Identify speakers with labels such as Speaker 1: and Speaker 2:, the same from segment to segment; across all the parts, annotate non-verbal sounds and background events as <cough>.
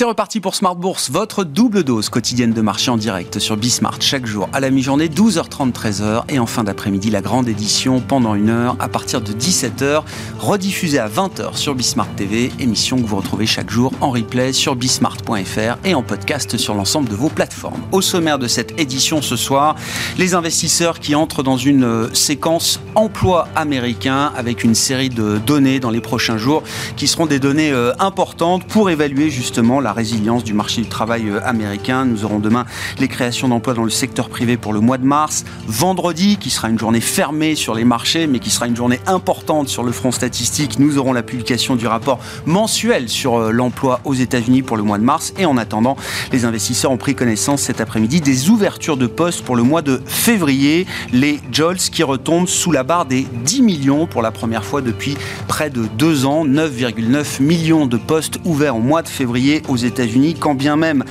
Speaker 1: C'est reparti pour Smart Bourse, votre double dose quotidienne de marché en direct sur Bismart chaque jour à la mi-journée, 12h30, 13h et en fin d'après-midi, la grande édition pendant une heure à partir de 17h, rediffusée à 20h sur Bismart TV, émission que vous retrouvez chaque jour en replay sur bismart.fr et en podcast sur l'ensemble de vos plateformes. Au sommaire de cette édition ce soir, les investisseurs qui entrent dans une euh, séquence emploi américain avec une série de données dans les prochains jours qui seront des données euh, importantes pour évaluer justement la la résilience du marché du travail euh, américain. Nous aurons demain les créations d'emplois dans le secteur privé pour le mois de mars. Vendredi, qui sera une journée fermée sur les marchés, mais qui sera une journée importante sur le front statistique, nous aurons la publication du rapport mensuel sur euh, l'emploi aux États-Unis pour le mois de mars. Et en attendant, les investisseurs ont pris connaissance cet après-midi des ouvertures de postes pour le mois de février. Les JOLS qui retombent sous la barre des 10 millions pour la première fois depuis près de deux ans. 9,9 millions de postes ouverts au mois de février aux États-Unis, quand bien même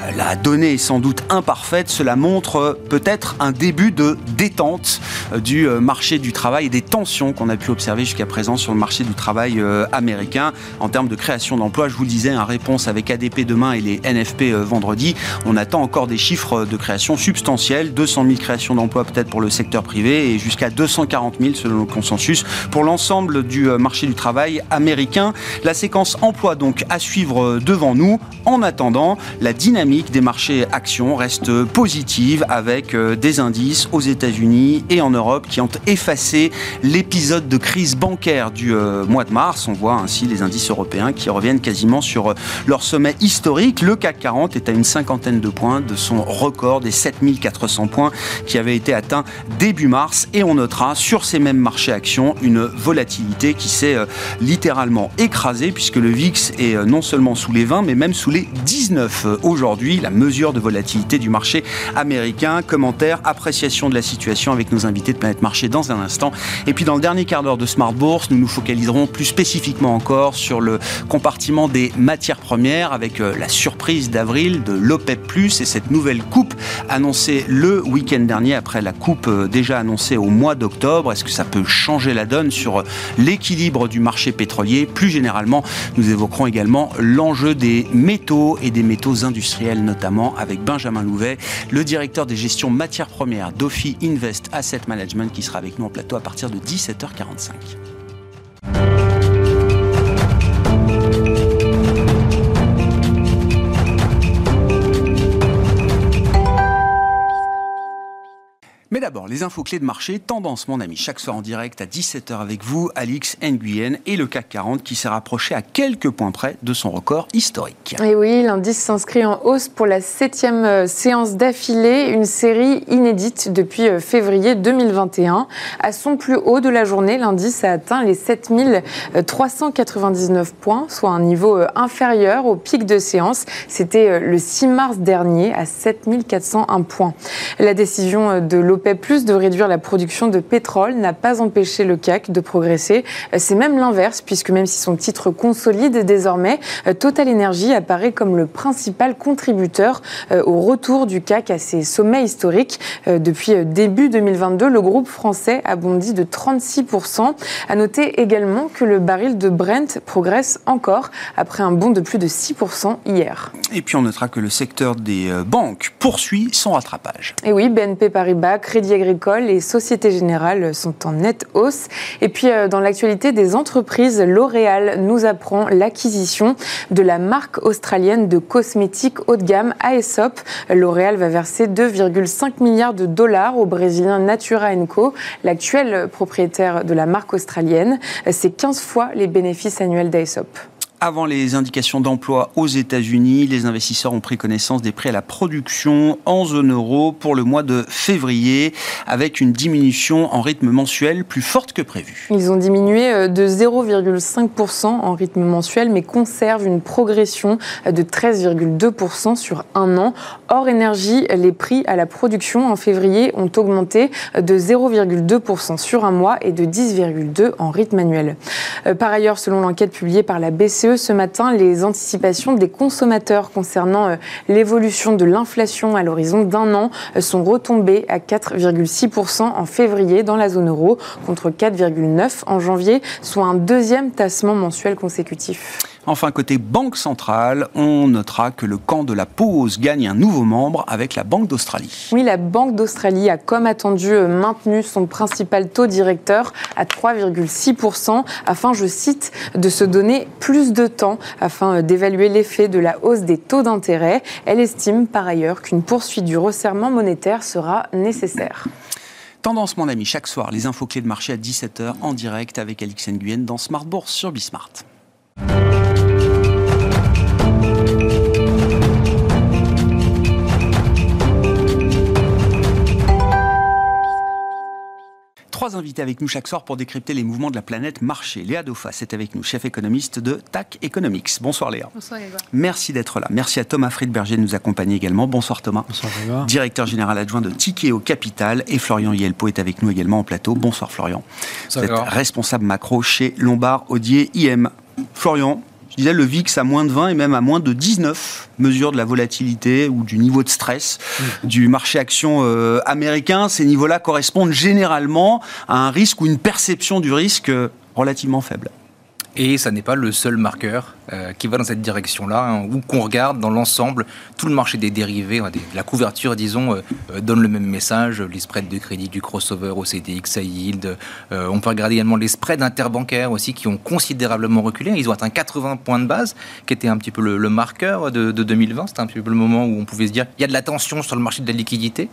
Speaker 1: euh, la donnée est sans doute imparfaite, cela montre euh, peut-être un début de détente euh, du marché du travail et des tensions qu'on a pu observer jusqu'à présent sur le marché du travail américain en termes de création d'emplois. Je vous le disais, un réponse avec ADP demain et les NFP vendredi. On attend encore des chiffres de création substantiels, 200 000 créations d'emplois peut-être pour le secteur privé et jusqu'à 240 000 selon le consensus pour l'ensemble du marché du travail américain. La séquence emploi donc à suivre devant nous. En attendant, la dynamique des marchés actions reste positive avec euh, des indices aux États-Unis et en Europe qui ont effacé l'épisode de crise bancaire du euh, mois de mars. On voit ainsi les indices européens qui reviennent quasiment sur euh, leur sommet historique. Le CAC 40 est à une cinquantaine de points de son record des 7400 points qui avait été atteint début mars. Et on notera sur ces mêmes marchés actions une volatilité qui s'est littéralement écrasée puisque le VIX est non seulement sous les 20 mais même même sous les 19 aujourd'hui. La mesure de volatilité du marché américain. Commentaire, appréciation de la situation avec nos invités de Planète Marché dans un instant. Et puis dans le dernier quart d'heure de Smart Bourse, nous nous focaliserons plus spécifiquement encore sur le compartiment des matières premières avec euh, la surprise d'avril de l'OPEP+, et cette nouvelle coupe annoncée le week-end dernier après la coupe euh, déjà annoncée au mois d'octobre. Est-ce que ça peut changer la donne sur euh, l'équilibre du marché pétrolier? Plus généralement, nous évoquerons également l'enjeu des métaux et des métaux industriels notamment avec Benjamin Louvet, le directeur des gestions matières premières d'Ophi Invest Asset Management qui sera avec nous en plateau à partir de 17h45. Mais d'abord, les infos clés de marché, tendance mon ami, chaque soir en direct à 17h avec vous, Alix Nguyen et le CAC 40 qui s'est rapproché à quelques points près de son record historique.
Speaker 2: Et oui, l'indice s'inscrit en hausse pour la septième euh, séance d'affilée, une série inédite depuis euh, février 2021. À son plus haut de la journée, l'indice a atteint les 7399 points, soit un niveau euh, inférieur au pic de séance. C'était le 6 mars dernier à 7401 points. La décision de plus de réduire la production de pétrole n'a pas empêché le CAC de progresser. C'est même l'inverse, puisque même si son titre consolide désormais, Total Energy apparaît comme le principal contributeur euh, au retour du CAC à ses sommets historiques. Euh, depuis euh, début 2022, le groupe français a bondi de 36%. À noter également que le baril de Brent progresse encore après un bond de plus de 6% hier.
Speaker 1: Et puis on notera que le secteur des banques poursuit son rattrapage.
Speaker 2: Et oui, BNP Paribas, Crédit Agricole et Société Générale sont en nette hausse. Et puis, euh, dans l'actualité des entreprises, L'Oréal nous apprend l'acquisition de la marque australienne de cosmétiques haut de gamme Aesop. L'Oréal va verser 2,5 milliards de dollars au Brésilien Natura Co, l'actuel propriétaire de la marque australienne. C'est 15 fois les bénéfices annuels d'Aesop.
Speaker 1: Avant les indications d'emploi aux États-Unis, les investisseurs ont pris connaissance des prix à la production en zone euro pour le mois de février, avec une diminution en rythme mensuel plus forte que prévu.
Speaker 2: Ils ont diminué euh, de 0,5% en rythme mensuel, mais conservent une progression de 13,2% sur un an. Hors énergie, les prix à la production en février ont augmenté de 0,2% sur un mois et de 10,2% en rythme annuel. Euh, par ailleurs, selon l'enquête publiée par la BCE, ce matin les anticipations des consommateurs concernant euh, l'évolution de l'inflation à l'horizon d'un an sont retombées à 4,6% en février dans la zone euro contre 4,9% en janvier, soit un deuxième tassement mensuel consécutif.
Speaker 1: Enfin, côté Banque centrale, on notera que le camp de la pause gagne un nouveau membre avec la Banque d'Australie.
Speaker 2: Oui, la Banque d'Australie a, comme attendu, maintenu son principal taux directeur à 3,6% afin, je cite, de se donner plus de temps afin d'évaluer l'effet de la hausse des taux d'intérêt. Elle estime par ailleurs qu'une poursuite du resserrement monétaire sera nécessaire.
Speaker 1: Tendance, mon ami, chaque soir, les infos clés de marché à 17h en direct avec Alix Nguyen dans Smart Bourse sur Bismart. Trois invités avec nous chaque soir pour décrypter les mouvements de la planète marché. Léa Dauphas est avec nous, chef économiste de TAC Economics. Bonsoir Léa.
Speaker 3: Bonsoir Grégoire.
Speaker 1: Merci d'être là. Merci à Thomas Friedberger de nous accompagner également. Bonsoir Thomas.
Speaker 4: Bonsoir Grégoire.
Speaker 1: Directeur général adjoint de Tikeo Capital. Et Florian Yelpo est avec nous également en plateau. Bonsoir Florian.
Speaker 4: Bonsoir,
Speaker 1: Vous êtes responsable macro chez Lombard Odier IM. Florian, je disais le VIX à moins de 20 et même à moins de 19 mesure de la volatilité ou du niveau de stress du marché action euh, américain. Ces niveaux-là correspondent généralement à un risque ou une perception du risque euh, relativement faible.
Speaker 4: Et ça n'est pas le seul marqueur euh, qui va dans cette direction-là, hein, ou qu'on regarde dans l'ensemble, tout le marché des dérivés, hein, la couverture, disons, euh, euh, donne le même message. Les spreads de crédit du crossover au CDX, high yield. on peut regarder également les spreads interbancaires aussi qui ont considérablement reculé. Ils ont atteint 80 points de base, qui était un petit peu le, marqueur de 2020. C'était un petit peu le moment où on pouvait se dire il y a de la tension sur le marché de la liquidité.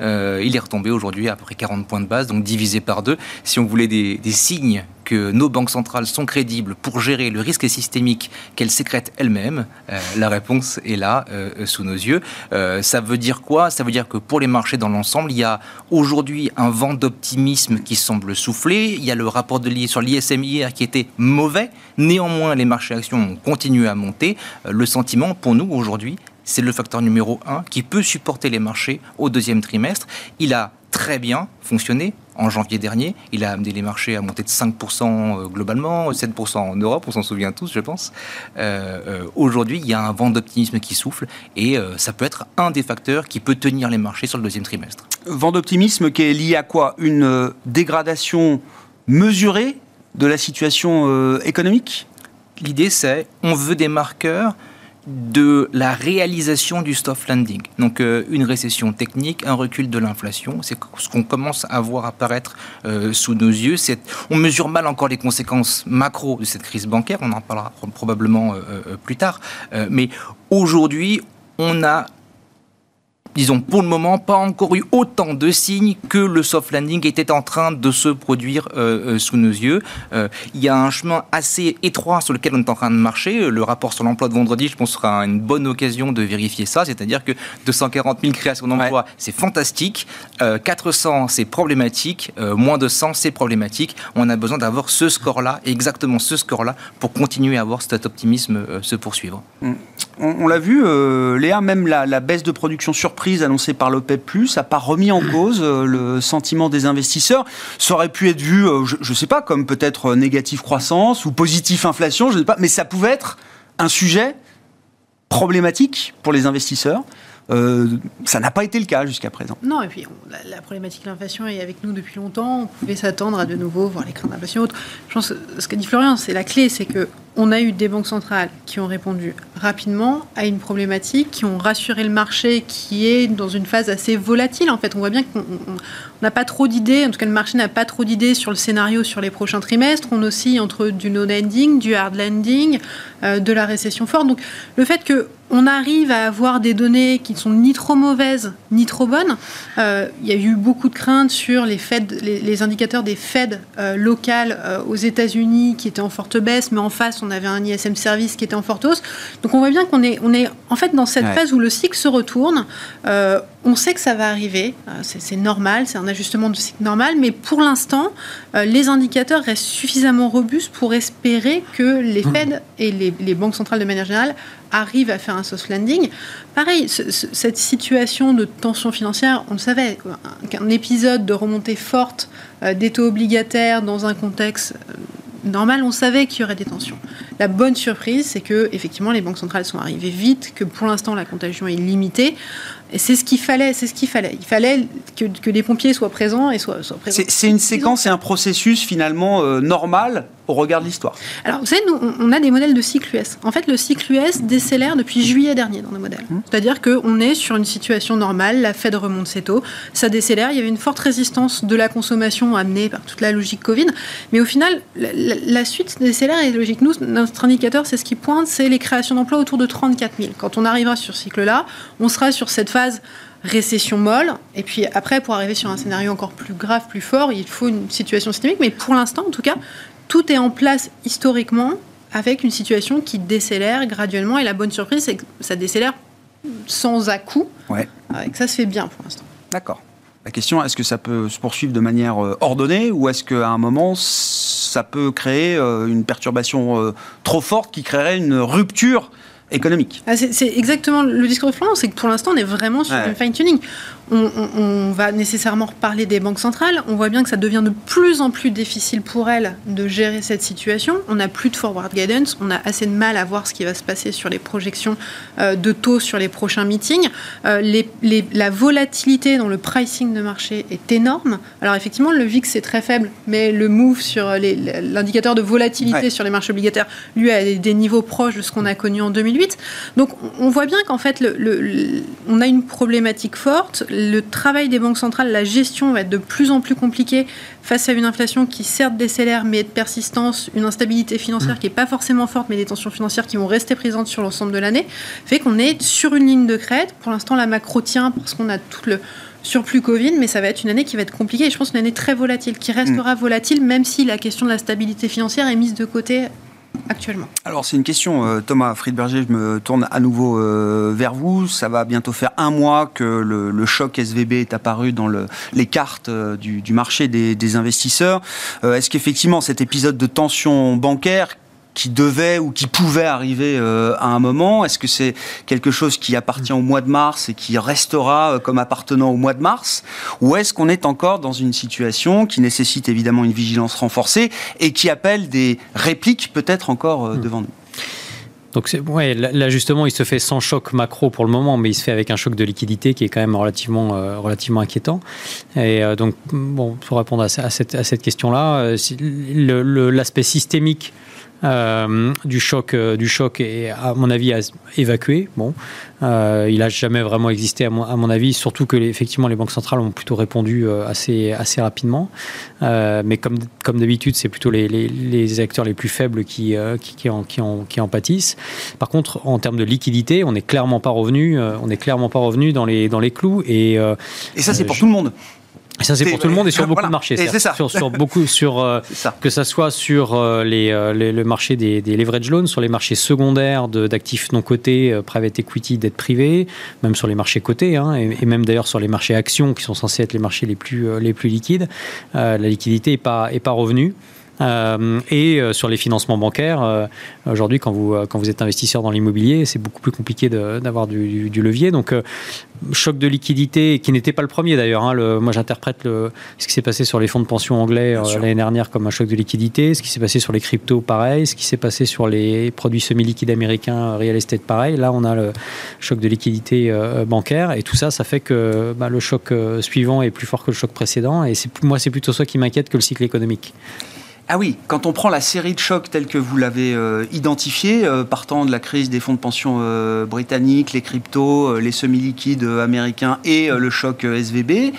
Speaker 4: Euh, il est retombé aujourd'hui à peu près 40 points de base, donc divisé par deux. Si on voulait des, signes que nos banques centrales sont crédibles pour gérer le risque systémique qu'elles sécrètent elles-mêmes, euh, la réponse est là, euh, sous nos yeux. Ça veut dire quoi? Ça veut dire que pour les marchés dans l'ensemble, il y a aujourd'hui un vent d'optimisme qui semble souffler. Il y a le rapport de sur l'ISM hier qui était mauvais. Néanmoins, les marchés actions ont continué à monter. Le sentiment pour nous aujourd'hui, c'est le facteur numéro un qui peut supporter les marchés au deuxième trimestre. Il a très bien fonctionné en janvier dernier. Il a amené les marchés à monter de 5% globalement, 7% en Europe, on s'en souvient tous, je pense. Euh, euh, Aujourd'hui, il y a un vent d'optimisme qui souffle et euh, ça peut être un des facteurs qui peut tenir les marchés sur le deuxième trimestre.
Speaker 1: Vent d'optimisme qui est lié à quoi? Une euh, dégradation mesurée de la situation euh, économique?
Speaker 4: L'idée, c'est on veut des marqueurs de la réalisation du soft landing. Donc euh, une récession technique, un recul de l'inflation, c'est ce qu'on commence à voir apparaître euh, sous nos yeux. On mesure mal encore les conséquences macro de cette crise bancaire, on en parlera pro- probablement euh, plus tard. Mais aujourd'hui, on a disons pour le moment, pas encore eu autant de signes que le soft landing était en train de se produire euh, euh, sous nos yeux. Euh, il y a un chemin assez étroit sur lequel on est en train de marcher. Le rapport sur l'emploi de vendredi, je pense, sera une bonne occasion de vérifier ça. C'est-à-dire que 240 000 créations d'emplois, c'est fantastique. Euh, 400, c'est problématique. Moins de 100, c'est problématique. On a besoin d'avoir ce score-là, exactement ce score-là, pour continuer à voir cet optimisme se poursuivre.
Speaker 1: On, l'a vu, euh, Léa, même la, baisse de production surprise annoncée par l'OPEP+, n'a pas remis en cause euh, le sentiment des investisseurs. Ça aurait pu être vu, euh, je ne sais pas, comme peut-être négatif croissance ou positif inflation, je ne sais pas, mais ça pouvait être un sujet problématique pour les investisseurs. Euh, ça n'a pas été le cas jusqu'à présent.
Speaker 3: Non, et puis la, problématique de l'inflation est avec nous depuis longtemps. On pouvait s'attendre à de nouveau voir les craintes d'inflation autres. Je pense que ce qu'a dit Florian, c'est la clé, c'est que on a eu des banques centrales qui ont répondu rapidement à une problématique, qui ont rassuré le marché qui est dans une phase assez volatile. En fait, on voit bien qu'on on- on n'a pas trop d'idées, en tout cas le marché n'a pas trop d'idées sur le scénario sur les prochains trimestres. On oscille entre du no landing, du hard landing, euh, de la récession forte. Donc le fait que on arrive à avoir des données qui ne sont ni trop mauvaises ni trop bonnes. Euh, il y a eu beaucoup de craintes sur les, Fed, les, les indicateurs des Fed euh, locales euh, aux États-Unis qui étaient en forte baisse, mais en face, on avait un ISM service qui était en forte hausse. Donc on voit bien qu'on est, on est en fait dans cette
Speaker 1: Ouais.
Speaker 3: phase où le cycle se retourne. On sait que ça va arriver, Euh, c'est normal, c'est un ajustement de cycle normal, mais pour l'instant, euh, les indicateurs restent suffisamment robustes pour espérer que les Fed et les, les banques centrales de manière générale arrivent à faire un soft landing. Pareil, ce- ce- cette situation de tension financière, on le savait, qu'un épisode de remontée forte euh, des taux obligataires dans un contexte normal, on savait qu'il y aurait des tensions. La bonne surprise, c'est que effectivement les banques centrales sont arrivées vite, que pour l'instant la contagion est limitée. Et c'est ce qu'il fallait, c'est ce qu'il fallait. Il fallait que, que, les pompiers soient présents et soient, soient présents.
Speaker 1: C'est une séquence et un processus finalement euh, normal au regard de l'histoire.
Speaker 3: Alors, vous savez, nous, on a des modèles de cycle US. En fait, le cycle US décélère depuis juillet dernier dans nos modèles. Mmh. C'est-à-dire qu'on est sur une situation normale, la Fed remonte ses taux, ça décélère. Il y avait une forte résistance de la consommation amenée par toute la logique Covid. Mais au final, la, la, la suite décélère est logique. Nous, notre indicateur, c'est ce qui pointe, c'est les créations d'emplois autour de 34 000. Quand on arrivera sur ce cycle-là, on sera sur cette phase récession molle. Et puis après, pour arriver sur un scénario encore plus grave, plus fort, il faut une situation systémique. Mais pour l'instant, en tout cas, tout est en place historiquement avec une situation qui décélère graduellement. Et la bonne surprise, c'est que ça décélère sans à-coup.
Speaker 1: Ouais.
Speaker 3: Et que ça se fait bien pour l'instant.
Speaker 1: D'accord. La question, est-ce que ça peut se poursuivre de manière ordonnée ou est-ce qu'à un moment, ça peut créer une perturbation trop forte qui créerait une rupture économique?
Speaker 3: Ah, c'est exactement le discours de Florent, c'est que pour l'instant, on est vraiment sur ouais. le fine-tuning. On, on, on, va nécessairement reparler des banques centrales. On voit bien que ça devient de plus en plus difficile pour elles de gérer cette situation. On n'a plus de forward guidance. On a assez de mal à voir ce qui va se passer sur les projections euh, de taux sur les prochains meetings. Euh, les, les, la volatilité dans le pricing de marché est énorme. Alors effectivement, le VIX est très faible, mais le move sur l'indicateur de volatilité ouais. sur les marchés obligataires, lui, a des, des niveaux proches de ce qu'on a connu en 2008. Donc on voit bien qu'en fait, le, le, on a une problématique forte le travail des banques centrales, la gestion va être de plus en plus compliquée face à une inflation qui certes décélère mais de persistance, une instabilité financière qui n'est pas forcément forte mais des tensions financières qui vont rester présentes sur l'ensemble de l'année, fait qu'on est sur une ligne de crête. Pour l'instant, la macro tient parce qu'on a tout le surplus Covid, mais ça va être une année qui va être compliquée et je pense une année très volatile, qui restera mmh. volatile même si la question de la stabilité financière est mise de côté actuellement
Speaker 1: Alors c'est une question, euh, Thomas Friedberger, je me tourne à nouveau euh, vers vous. Ça va bientôt faire un mois que le, choc SVB est apparu dans le, les cartes euh, du, marché des, investisseurs. Est-ce qu'effectivement cet épisode de tension bancaire qui devait ou qui pouvait arriver euh, à un moment. Est-ce que c'est quelque chose qui appartient au mois de mars et qui restera euh, comme appartenant au mois de mars? Ou est-ce qu'on est encore dans une situation qui nécessite évidemment une vigilance renforcée et qui appelle des répliques peut-être encore euh, devant nous?
Speaker 5: Donc ouais, là justement, il se fait sans choc macro pour le moment, mais il se fait avec un choc de liquidité qui est quand même relativement, euh, relativement inquiétant. Et euh, donc, bon, pour répondre à, à cette, à cette question-là, euh, l'aspect systémique euh, du choc, euh, du choc est à mon avis évacué. Bon, euh, il n'a jamais vraiment existé à mon, à mon, avis, surtout que les, effectivement les banques centrales ont plutôt répondu assez, assez rapidement. Euh, mais comme, comme d'habitude, c'est plutôt les, les, les, acteurs les plus faibles qui, qui, qui, en, qui, en, qui en pâtissent. Par contre, en termes de liquidité, on n'est clairement pas revenu, on est clairement pas revenu dans les, dans les clous. Et,
Speaker 1: et ça, c'est pour je... tout le monde.
Speaker 5: Et ça, c'est pour tout le monde et sur <laughs> beaucoup
Speaker 1: voilà.
Speaker 5: de marchés.
Speaker 1: C'est ça.
Speaker 5: Sur, sur, beaucoup, sur, euh, <laughs>
Speaker 1: ça.
Speaker 5: que ça soit sur euh, les, euh, les, le marché des, des, leverage loans, sur les marchés secondaires d'actifs non cotés, euh, private equity, dette privée, même sur les marchés cotés, hein, et, et, même d'ailleurs sur les marchés actions qui sont censés être les marchés les plus, euh, les plus liquides. la liquidité n'est pas, est pas revenue. Euh, et euh, sur les financements bancaires, euh, aujourd'hui, quand vous, quand vous êtes investisseur dans l'immobilier, c'est beaucoup plus compliqué d'avoir du, du, du, levier. Donc, choc de liquidité, qui n'était pas le premier d'ailleurs. Hein, moi, j'interprète ce qui s'est passé sur les fonds de pension anglais l'année dernière comme un choc de liquidité, ce qui s'est passé sur les cryptos, pareil, ce qui s'est passé sur les produits semi-liquides américains, real estate, pareil. Là, on a le choc de liquidité bancaire, et tout ça, ça fait que bah, le choc suivant est plus fort que le choc précédent. Et moi, c'est plutôt ça qui m'inquiète que le cycle économique.
Speaker 1: Ah oui, quand on prend la série de chocs telle que vous l'avez euh, identifiée, euh, partant de la crise des fonds de pension euh, britanniques, les cryptos, euh, les semi-liquides américains et le choc SVB,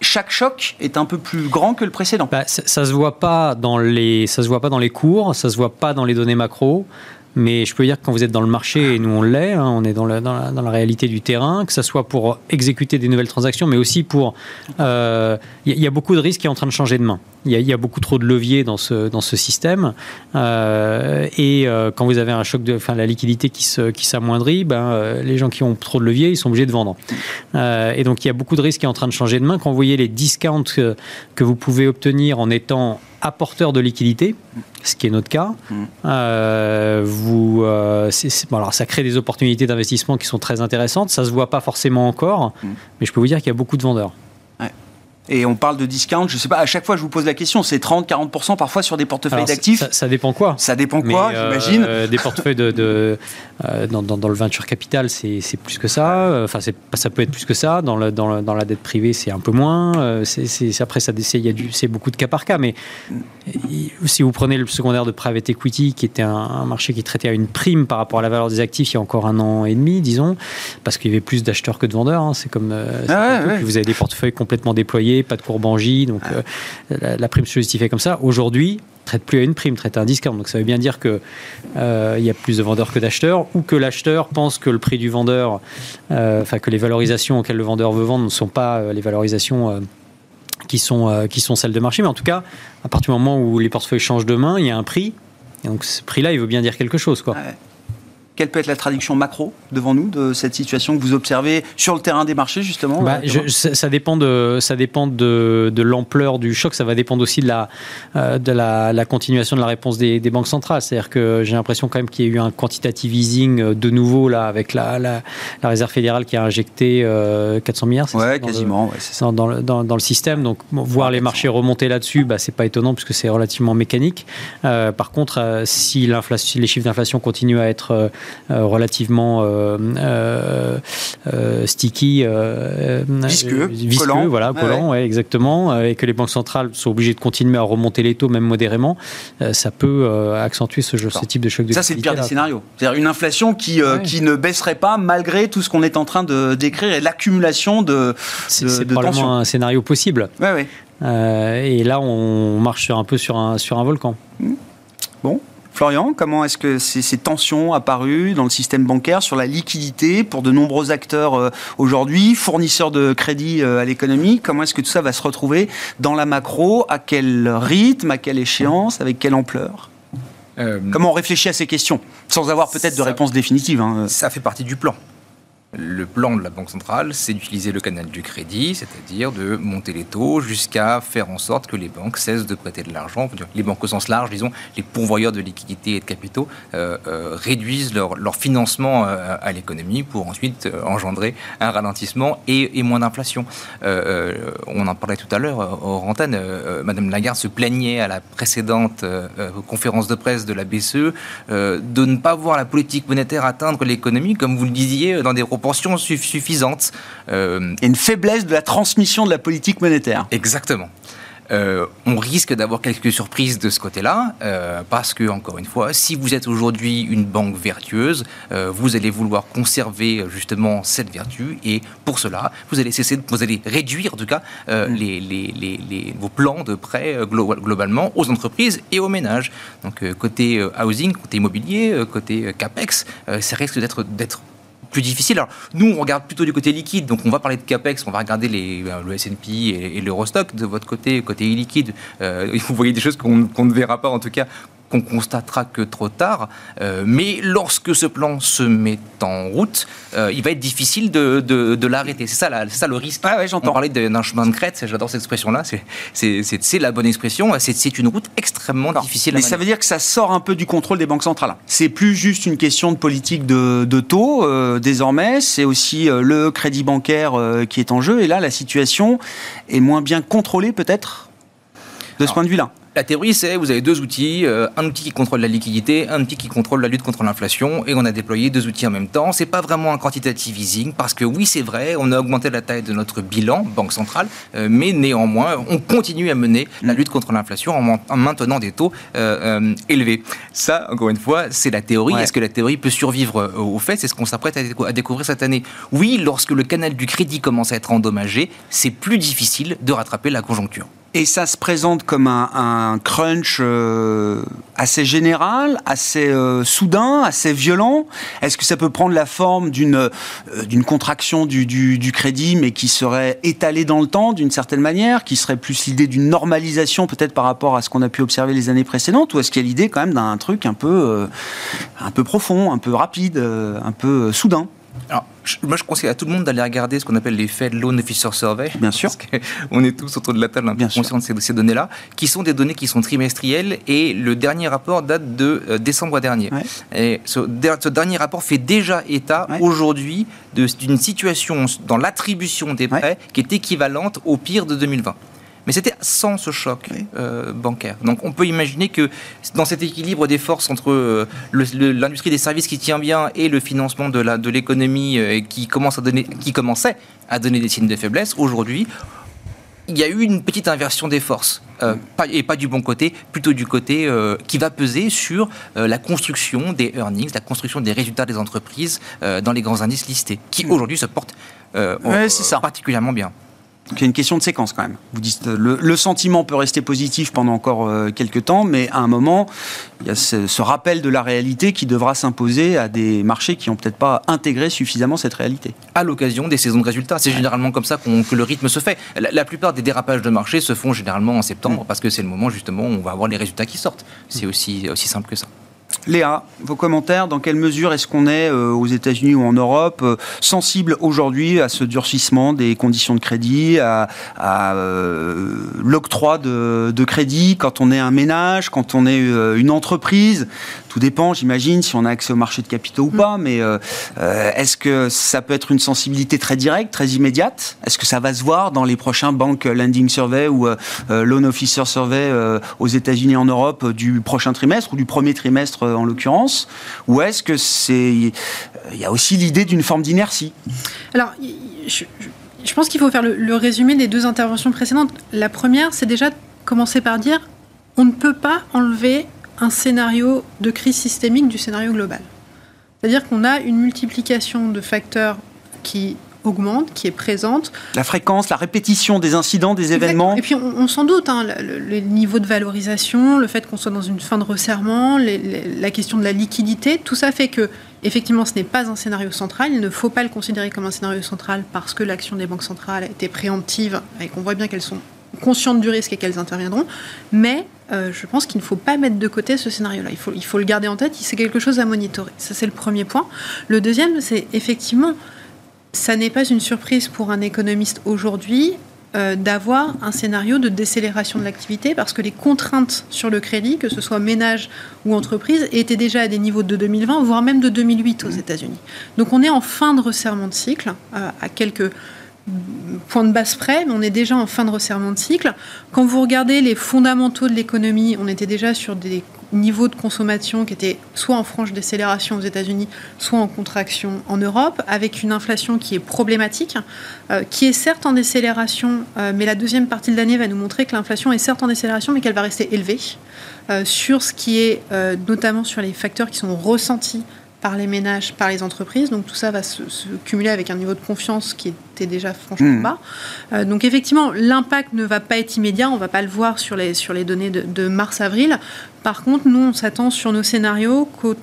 Speaker 1: chaque choc est un peu plus grand que le précédent.
Speaker 5: Bah, ça, ça, se voit pas dans les, cours, ça se voit pas dans les données macro. Mais je peux dire que quand vous êtes dans le marché, et nous on l'est, hein, on est dans la, réalité du terrain, que ce soit pour exécuter des nouvelles transactions, mais aussi pour... Il y, y, a beaucoup de risques qui est en train de changer de main. Il y, y, a beaucoup trop de leviers dans ce, dans ce système. Euh, et euh, quand vous avez un choc de... Enfin, la liquidité qui s'amoindrit, qui ben, euh, les gens qui ont trop de leviers, ils sont obligés de vendre. Et donc il y a beaucoup de risques qui est en train de changer de main. Quand vous voyez les discounts que, que vous pouvez obtenir en étant apporteur de liquidité, ce qui est notre cas. Mmh. Euh, vous, euh, bon, alors ça crée des opportunités d'investissement qui sont très intéressantes. Ça se voit pas forcément encore, mmh. mais je peux vous dire qu'il y a beaucoup de vendeurs.
Speaker 1: Et on parle de discount, je sais pas, à chaque fois je vous pose la question, c'est 30, 40% parfois sur des portefeuilles d'actifs
Speaker 5: ça, ça, dépend quoi
Speaker 1: Ça dépend quoi, j'imagine
Speaker 5: euh, Des portefeuilles de, de euh, dans, dans, dans, le venture capital, c'est plus que ça. Enfin, ça peut être plus que ça. Dans, le, dans, dans la dette privée, c'est un peu moins. Euh, après, ça, c'est beaucoup de cas par cas. Mais si vous prenez le secondaire de private equity, qui était un, un, marché qui traitait à une prime par rapport à la valeur des actifs il y a encore un an et demi, disons, parce qu'il y avait plus d'acheteurs que de vendeurs. Hein, c'est comme ah ouais, ouais. vous avez des portefeuilles complètement déployés pas de courbe en J, donc ah. euh, la, prime se justifie comme ça. Aujourd'hui, traite plus à une prime, traite à un discount. Donc ça veut bien dire qu'il euh, y a plus de vendeurs que d'acheteurs, ou que l'acheteur pense que le prix du vendeur, euh, enfin que les valorisations auxquelles le vendeur veut vendre ne sont pas les valorisations qui sont, qui sont celles de marché. Mais en tout cas, à partir du moment où les portefeuilles changent de main, il y a un prix. Et donc ce prix-là, il veut bien dire quelque chose. Quoi.
Speaker 1: Quelle peut être la traduction macro devant nous de cette situation que vous observez sur le terrain des marchés justement
Speaker 5: bah, je, ça, dépend de ça dépend de, de l'ampleur du choc. Ça va dépendre aussi de la euh, de la, la, continuation de la réponse des, des banques centrales. C'est-à-dire que j'ai l'impression quand même qu'il y a eu un quantitative easing euh, de nouveau là avec la, la, la réserve fédérale qui a injecté euh, 400 milliards.
Speaker 1: Ouais, quasiment.
Speaker 5: Dans, dans, le, dans, dans, le système. Donc voir les marchés remonter là-dessus, bah, c'est pas étonnant puisque c'est relativement mécanique. Euh, par contre, euh, si l'inflation, les chiffres d'inflation continuent à être euh, relativement euh, euh, sticky,
Speaker 1: visqueux,
Speaker 5: visqueux voilà, collant, ouais, exactement, et que les banques centrales sont obligées de continuer à remonter les taux, même modérément, ça peut accentuer ce, ce, type de choc de
Speaker 1: Ça, c'est le pire des scénarios. C'est-à-dire une inflation qui, qui ne baisserait pas malgré tout ce qu'on est en train de décrire et l'accumulation de,
Speaker 5: C'est probablement un scénario possible.
Speaker 1: Ouais, ouais.
Speaker 5: Euh, et là, on marche sur un peu sur un, sur un volcan.
Speaker 1: Bon, Florian, comment est-ce que ces, ces, tensions apparues dans le système bancaire sur la liquidité pour de nombreux acteurs euh, aujourd'hui, fournisseurs de crédit euh, à l'économie, comment est-ce que tout ça va se retrouver dans la macro? À quel rythme? À quelle échéance? Avec quelle ampleur? Euh, Comment on réfléchit à ces questions Sans avoir peut-être de réponse définitive. Hein.
Speaker 4: Ça fait partie du plan. Le plan de la Banque centrale, c'est d'utiliser le canal du crédit, c'est-à-dire de monter les taux jusqu'à faire en sorte que les banques cessent de prêter de l'argent. Les banques au sens large, disons, les pourvoyeurs de liquidités et de capitaux, euh, euh, réduisent leur, financement euh, à l'économie pour ensuite engendrer un ralentissement et, moins d'inflation. On en parlait tout à l'heure hors antenne. Madame Lagarde se plaignait à la précédente conférence de presse de la BCE de ne pas voir la politique monétaire atteindre l'économie, comme vous le disiez, dans des propos proportions suffisantes.
Speaker 1: Euh, Et une faiblesse de la transmission de la politique monétaire.
Speaker 4: Exactement. Euh, on risque d'avoir quelques surprises de ce côté-là, euh, parce que, encore une fois, si vous êtes aujourd'hui une banque vertueuse, euh, vous allez vouloir conserver justement cette vertu, et pour cela, vous allez cesser, de, vous allez réduire en tout cas mm. les, les, les, vos plans de prêt globalement aux entreprises et aux ménages. Donc côté housing, côté immobilier, côté capex, ça risque d'être difficile. Alors, nous, on regarde plutôt du côté liquide, donc on va parler de CAPEX, on va regarder les, euh, le S&P et, et l'Eurostock. De votre côté, côté illiquide, euh, <laughs> vous voyez des choses qu'on ne verra pas, en tout cas, qu'on constatera que trop tard. Euh, mais lorsque ce plan se met en route, euh, il va être difficile de, de, de l'arrêter. C'est ça, la, ça, le risque.
Speaker 1: Ah ouais, j'entends.
Speaker 4: On parlait d'un chemin de crête, j'adore cette expression-là, c'est la bonne expression. C'est une route extrêmement difficile
Speaker 1: à Mais ça veut dire que ça sort un peu du contrôle des banques centrales. C'est plus juste une question de politique de, de taux, euh, désormais, c'est aussi le crédit bancaire qui est en jeu. Et là, la situation est moins bien contrôlée peut-être de ce point de vue-là.
Speaker 4: La théorie, c'est vous avez deux outils, euh, un outil qui contrôle la liquidité, un outil qui contrôle la lutte contre l'inflation, et on a déployé deux outils en même temps. C'est pas vraiment un quantitative easing parce que oui, c'est vrai, on a augmenté la taille de notre bilan banque centrale, euh, mais néanmoins, on continue à mener la lutte contre l'inflation en, en, maintenant des taux euh, élevés. Ça, encore une fois, c'est la théorie. Ouais. Est-ce que la théorie peut survivre au fait? C'est ce qu'on s'apprête à, à, découvrir cette année. Oui, lorsque le canal du crédit commence à être endommagé, c'est plus difficile de rattraper la conjoncture.
Speaker 1: Et ça se présente comme un, un crunch euh, assez général, assez euh, soudain, assez violent. Est-ce que ça peut prendre la forme d'une euh, contraction du, crédit, mais qui serait étalée dans le temps d'une certaine manière, qui serait plus l'idée d'une normalisation peut-être par rapport à ce qu'on a pu observer les années précédentes, ou est-ce qu'il y a l'idée quand même d'un truc un peu profond, un peu rapide, un peu soudain?
Speaker 4: Alors, moi, je conseille à tout le monde d'aller regarder ce qu'on appelle les Fed Loan Officer Survey.
Speaker 1: Bien sûr.
Speaker 4: Parce qu'on <laughs> est tous autour de la table un peu conscients de ces, ces données-là, qui sont des données qui sont trimestrielles et le dernier rapport date de euh, décembre dernier. Et ce, ce, dernier rapport fait déjà état ouais. aujourd'hui d'une situation dans l'attribution des prêts ouais. qui est équivalente au pire de 2020. Mais c'était sans ce choc oui. euh, bancaire. Donc on peut imaginer que dans cet équilibre des forces entre euh, l'industrie des services qui tient bien et le financement de l'économie euh, qui, commence à donner, qui commençait à donner des signes de faiblesse, aujourd'hui, il y a eu une petite inversion des forces, euh, pas, et pas du bon côté, plutôt du côté euh, qui va peser sur euh, la construction des earnings, la construction des résultats des entreprises euh, dans les grands indices listés, qui aujourd'hui se portent
Speaker 1: ouais,
Speaker 4: particulièrement bien.
Speaker 1: Donc il y a une question de séquence quand même. Vous dites le, le sentiment peut rester positif pendant encore euh, quelques temps, mais à un moment, il y a ce, ce rappel de la réalité qui devra s'imposer à des marchés qui n'ont peut-être pas intégré suffisamment cette réalité.
Speaker 4: À l'occasion des saisons de résultats, c'est généralement comme ça qu que le rythme se fait. La, la, plupart des dérapages de marché se font généralement en septembre mmh. parce que c'est le moment justement où on va avoir les résultats qui sortent. C'est aussi, aussi simple que ça.
Speaker 1: Léa, vos commentaires, dans quelle mesure est-ce qu'on est, euh, aux États-Unis ou en Europe euh, sensible aujourd'hui à ce durcissement des conditions de crédit, à, à euh, l'octroi de, de, crédit quand on est un ménage, quand on est une entreprise? Tout dépend, j'imagine, si on a accès au marché de capitaux ou mmh. pas, mais est-ce que ça peut être une sensibilité très directe, très immédiate? Est-ce que ça va se voir dans les prochains Bank Lending Survey ou Loan Officer Survey aux États-Unis et en Europe du prochain trimestre ou du premier trimestre en l'occurrence, ou est-ce que c'est il y a aussi l'idée d'une forme d'inertie?
Speaker 3: Alors, je, je pense qu'il faut faire le, le, résumé des deux interventions précédentes. La première, c'est déjà commencer par dire on ne peut pas enlever un scénario de crise systémique du scénario global. C'est-à-dire qu'on a une multiplication de facteurs qui augmente, qui est présente.
Speaker 1: La fréquence, la répétition des incidents, des événements.
Speaker 3: Et puis on, on s'en doute, hein, le, le, niveau de valorisation, le fait qu'on soit dans une fin de resserrement, les, les, la question de la liquidité, tout ça fait que effectivement ce n'est pas un scénario central, il ne faut pas le considérer comme un scénario central parce que l'action des banques centrales a été préemptive et qu'on voit bien qu'elles sont conscientes du risque et qu'elles interviendront, mais euh, je pense qu'il ne faut pas mettre de côté ce scénario-là. Il faut, il faut le garder en tête, c'est quelque chose à monitorer. Ça, c'est le premier point. Le deuxième, c'est effectivement, ça n'est pas une surprise pour un économiste aujourd'hui euh, d'avoir un scénario de décélération de l'activité parce que les contraintes sur le crédit, que ce soit ménage ou entreprise, étaient déjà à des niveaux de 2020, voire même de 2008 aux États-Unis. Donc on est en fin de resserrement de cycle, euh, à quelques point de base près, mais on est déjà en fin de resserrement de cycle. Quand vous regardez les fondamentaux de l'économie, on était déjà sur des niveaux de consommation qui étaient soit en franche décélération aux États-Unis, soit en contraction en Europe, avec une inflation qui est problématique, euh, qui est certes en décélération, euh, mais la deuxième partie de l'année va nous montrer que l'inflation est certes en décélération, mais qu'elle va rester élevée, euh, sur ce qui est notamment sur les facteurs qui sont ressentis par les ménages, par les entreprises. Donc tout ça va se, se, cumuler avec un niveau de confiance qui était déjà franchement mmh. bas. Euh, donc effectivement, l'impact ne va pas être immédiat, on ne va pas le voir sur les, sur les données de, de mars-avril. Par contre, nous, on s'attend sur nos scénarios qu'au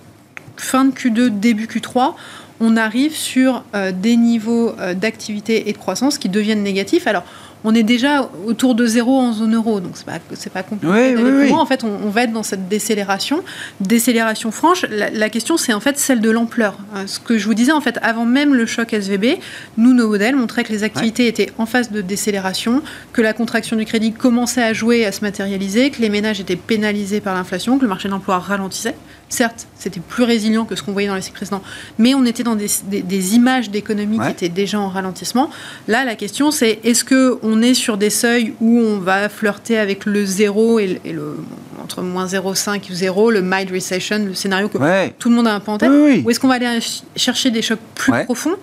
Speaker 3: fin de Q2, début Q3, on arrive sur euh, des niveaux euh, d'activité et de croissance qui deviennent négatifs. Alors, on est déjà autour de zéro en zone euro, donc c'est pas c'est pas compliqué.
Speaker 1: Oui, oui, oui.
Speaker 3: En fait, on, on, va être dans cette décélération, décélération franche. La, la question, c'est en fait celle de l'ampleur. Euh, ce que je vous disais en fait avant même le choc SVB, nous nos modèles montraient que les activités ouais. étaient en phase de décélération, que la contraction du crédit commençait à jouer, à se matérialiser, que les ménages étaient pénalisés par l'inflation, que le marché de l'emploi ralentissait. Certes, c'était plus résilient que ce qu'on voyait dans les cycles précédents, mais on était dans des, des, des images d'économie ouais. qui étaient déjà en ralentissement. Là, la question, c'est est-ce que on est sur des seuils où on va flirter avec le zéro et, et le entre moins 0,5 et 0, le mild recession, le scénario que ouais. tout le monde a un peu en tête,
Speaker 1: oui, oui.
Speaker 3: ou est-ce qu'on va aller chercher des chocs plus ouais. profonds?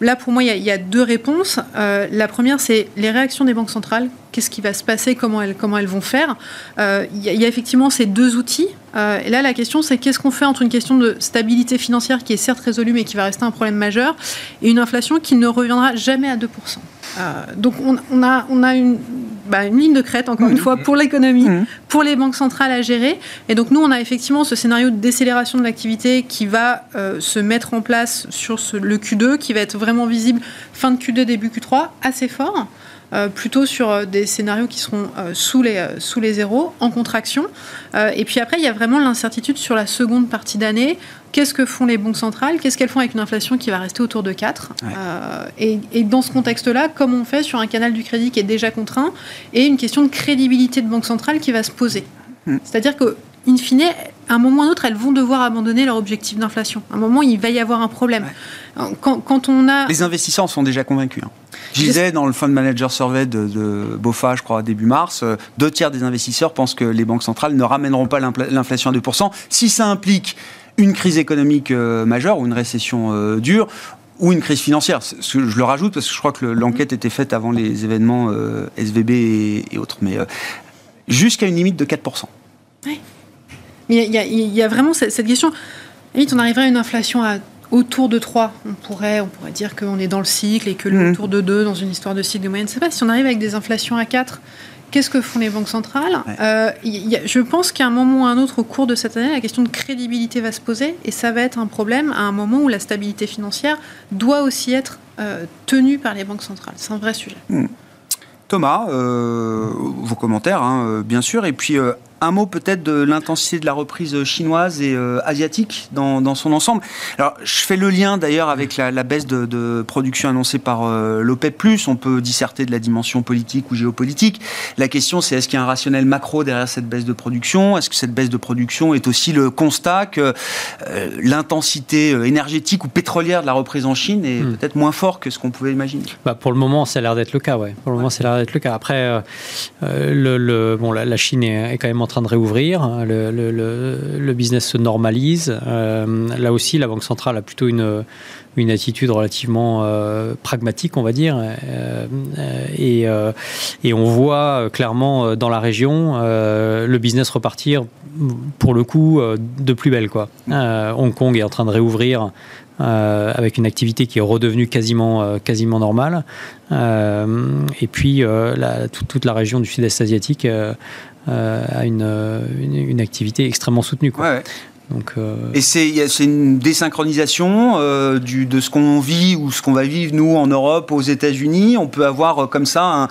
Speaker 3: Là, pour moi, il y, y, a deux réponses. Euh, la première, c'est les réactions des banques centrales. Qu'est-ce qui va se passer? Comment elles, comment elles vont faire? Euh, Il y, y, a effectivement ces deux outils. Euh, et là, la question, c'est qu'est-ce qu'on fait entre une question de stabilité financière qui est certes résolue, mais qui va rester un problème majeur, et une inflation qui ne reviendra jamais à 2%. Euh, donc on, on, a, on a une, bah, une, ligne de crête, encore mmh. une fois, pour l'économie, mmh. pour les banques centrales à gérer. Et donc nous, on a effectivement ce scénario de décélération de l'activité qui va euh, se mettre en place sur ce, le Q2, qui va être vraiment visible fin de Q2, début Q3, assez fort. Euh, plutôt sur euh, des scénarios qui seront euh, sous, les, sous les zéros, en contraction. et puis après, il y a vraiment l'incertitude sur la seconde partie d'année. Qu'est-ce que font les banques centrales? Qu'est-ce qu'elles font avec une inflation qui va rester autour de 4 et, et, dans ce contexte-là, comme on fait sur un canal du crédit qui est déjà contraint, et une question de crédibilité de banque centrale qui va se poser. Hmm. C'est-à-dire que in fine, à un moment ou un autre, elles vont devoir abandonner leur objectif d'inflation. À un moment, il va y avoir un problème. Quand, on a...
Speaker 1: Les investisseurs sont déjà convaincus. Hein. Je disais dans le Fund Manager Survey de, BOFA, je crois, début mars, euh, deux tiers des investisseurs pensent que les banques centrales ne ramèneront pas l'inflation à 2%. Si ça implique une crise économique euh, majeure ou une récession euh, dure, ou une crise financière. Je le rajoute parce que je crois que l'enquête était faite avant les événements SVB et, autres. Mais jusqu'à une limite de 4%.
Speaker 3: Oui. Mais il y, a vraiment cette, question. On arriverait à une inflation à autour de 3. On pourrait, on pourrait dire qu'on est dans le cycle et que mmh. autour de 2 dans une histoire de cycle de moyenne, c'est pas. Si on arrive avec des inflations à 4, qu'est-ce que font les banques centrales euh, Je pense qu'à un moment ou à un autre, au cours de cette année, la question de crédibilité va se poser et ça va être un problème à un moment où la stabilité financière doit aussi être euh, tenue par les banques centrales. C'est un vrai sujet. Mmh.
Speaker 1: Thomas, euh, vos commentaires, hein, bien sûr, et puis un mot peut-être de l'intensité de la reprise chinoise et euh, asiatique dans, son ensemble. Alors, je fais le lien d'ailleurs avec la, baisse de, production annoncée par euh, l'OPEP+. On peut disserter de la dimension politique ou géopolitique. La question, c'est est-ce qu'il y a un rationnel macro derrière cette baisse de production? Est-ce que cette baisse de production est aussi le constat que euh, l'intensité énergétique ou pétrolière de la reprise en Chine est hmm. peut-être moins fort que ce qu'on pouvait imaginer?
Speaker 5: Bah, Pour le moment, ça a l'air d'être le cas, ouais. Pour le moment, ça a l'air d'être le cas. Après, le, bon, la, Chine est, est quand même en train de réouvrir, le, business se normalise. Euh, là aussi, la Banque centrale a plutôt une, une attitude relativement euh, pragmatique, on va dire. Euh, et, on voit clairement dans la région le business repartir, pour le coup, de plus belle. Quoi. Hong Kong est en train de réouvrir. avec une activité qui est redevenue quasiment, quasiment normale. et puis la, toute, la région du sud-est asiatique à euh, une, une, activité extrêmement soutenue. Quoi.
Speaker 1: Donc, euh, Et c'est une désynchronisation euh, du, de ce qu'on vit ou ce qu'on va vivre nous en Europe, aux États-Unis. On peut avoir euh, comme ça un,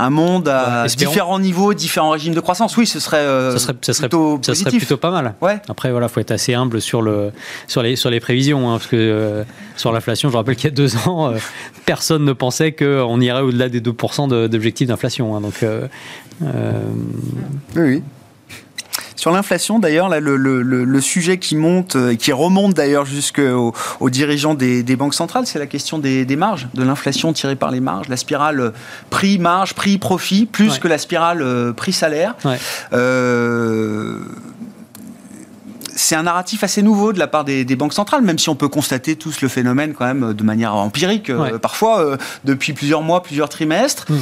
Speaker 1: un monde à différents niveaux, différents régimes de croissance. Oui, ce serait,
Speaker 5: ça serait, ça serait plutôt, ça serait plutôt pas mal. Ouais. Après, voilà, faut être assez humble sur le sur les sur les prévisions, hein, parce que sur l'inflation, je rappelle qu'il y a deux ans, personne ne pensait qu'on irait au-delà des 2% d'objectifs d'inflation. Hein, donc,
Speaker 1: oui. oui. Sur l'inflation, d'ailleurs, le, sujet qui monte, et qui remonte d'ailleurs jusqu'aux aux dirigeants des, banques centrales, c'est la question des, marges, de l'inflation tirée par les marges, la spirale prix-marge, prix-profit, plus que la spirale euh, prix-salaire. Euh, c'est un narratif assez nouveau de la part des, banques centrales, même si on peut constater tous le phénomène quand même de manière empirique, euh, parfois depuis plusieurs mois, plusieurs trimestres. Mm.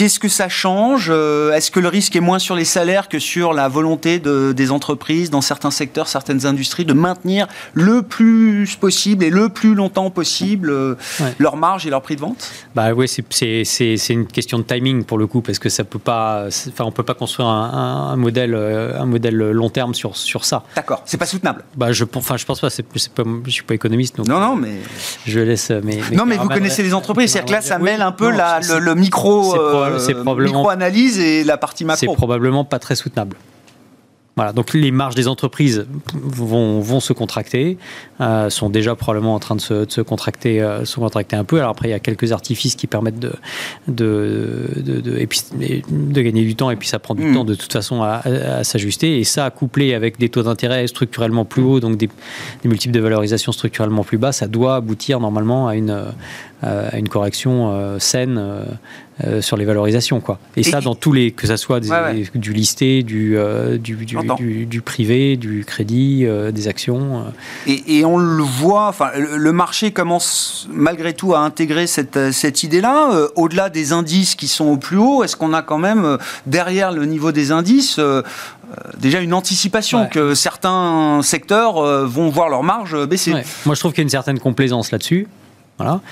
Speaker 1: Qu'est-ce que ça change euh, Est-ce que le risque est moins sur les salaires que sur la volonté de, des entreprises, dans certains secteurs, certaines industries, de maintenir le plus possible et le plus longtemps possible euh, leur marge et leur prix de vente?
Speaker 5: Bah oui, c'est une question de timing pour le coup, parce que ça peut pas, enfin on peut pas construire un, modèle, un modèle long terme sur sur ça.
Speaker 1: D'accord, c'est pas soutenable.
Speaker 5: Bah je, enfin je pense pas, pas, je suis pas économiste donc.
Speaker 1: Non non mais
Speaker 5: je laisse mes.
Speaker 1: non mais vous connaissez les entreprises, c'est-à-dire que là ça mêle un peu la, le, micro euh, micro-analyse et la partie macro.
Speaker 5: C'est probablement pas très soutenable. Voilà, donc les marges des entreprises vont, vont se contracter, euh, sont déjà probablement en train de se, de se contracter, euh, se contracter un peu. Alors après, il y a quelques artifices qui permettent de, de, de, de, et puis, de gagner du temps, et puis ça prend du hmm. temps de toute façon à, à, s'ajuster. Et ça, couplé avec des taux d'intérêt structurellement plus hauts, donc des, des, multiples de valorisation structurellement plus bas, ça doit aboutir normalement à une, à une correction euh, saine euh, sur les valorisations. Quoi. Et, ça, dans tous les, que ça soit du listé, du, euh, du, du, privé, du crédit, euh, des actions.
Speaker 1: Et, et, on le voit, le marché commence malgré tout à intégrer cette, cette idée-là. Au-delà des indices qui sont au plus haut, est-ce qu'on a quand même, derrière le niveau des indices, déjà une anticipation que certains secteurs vont voir leur marge baisser?
Speaker 5: Moi, je trouve qu'il y a une certaine complaisance là-dessus. Voilà.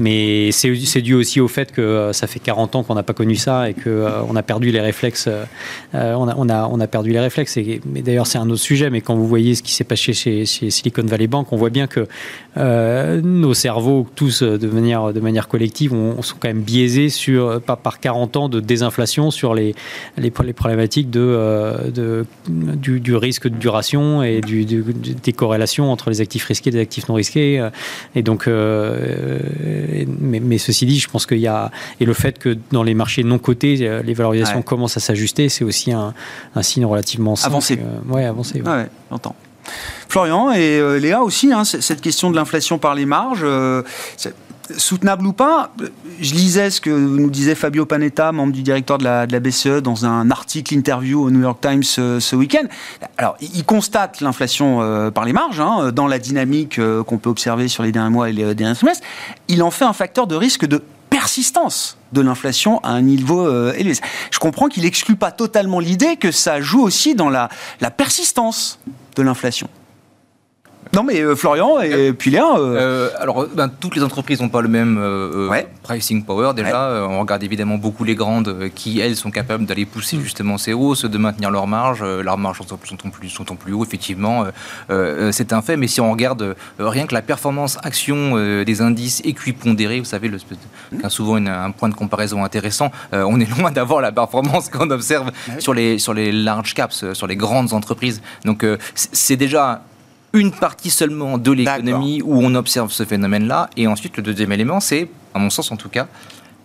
Speaker 5: Mais c'est dû aussi au fait que euh, ça fait 40 ans qu'on n'a pas connu ça et qu'on euh, a perdu les réflexes. Euh, on, a, perdu les réflexes. Et, d'ailleurs, c'est un autre sujet. Mais quand vous voyez ce qui s'est passé chez, Silicon Valley Bank, on voit bien que nos cerveaux, tous de manière, collective, on, sont quand même biaisés par, par 40 ans de désinflation sur les, problématiques du, risque de duration et des corrélations entre les actifs risqués et les actifs non risqués. Et donc, mais, ceci dit, je pense qu'il y a et le fait que dans les marchés non cotés, euh, les valorisations commencent à s'ajuster, c'est aussi un, signe relativement
Speaker 1: avancé.
Speaker 5: Euh, ouais, avancé.
Speaker 1: Ouais. j'entends. Florian et euh, Léa aussi, hein, cette question de l'inflation par les marges soutenable ou pas, je lisais ce que nous disait Fabio Panetta, membre du directeur de la, BCE, dans un article interview au New York Times ce, week-end. Alors, il constate l'inflation euh, par les marges, hein, dans la dynamique euh, qu'on peut observer sur les derniers mois et les derniers trimestres. Il en fait un facteur de risque de persistance de l'inflation à un niveau euh, élevé. Je comprends qu'il n'exclut pas totalement l'idée que ça joue aussi dans la persistance de l'inflation. Non, mais euh, Florian et, euh, puis Léa.
Speaker 4: Euh. alors, ben, toutes les entreprises n'ont pas le même pricing power. Déjà, on regarde évidemment beaucoup les grandes qui, elles, sont capables d'aller pousser mm. justement ces hausses, de maintenir leurs marges. leurs marges sont, sont, plus, sont en plus haut, effectivement. c'est un fait. Mais si on regarde rien que la performance action des indices équipondérés, vous savez, le, mm. souvent un point de comparaison intéressant, on est loin d'avoir la performance qu'on observe sur, les, sur les large caps, sur les grandes entreprises. Donc, c'est déjà une partie seulement de l'économie où on observe ce phénomène-là. Et ensuite, le deuxième élément, c'est, à mon sens en tout cas,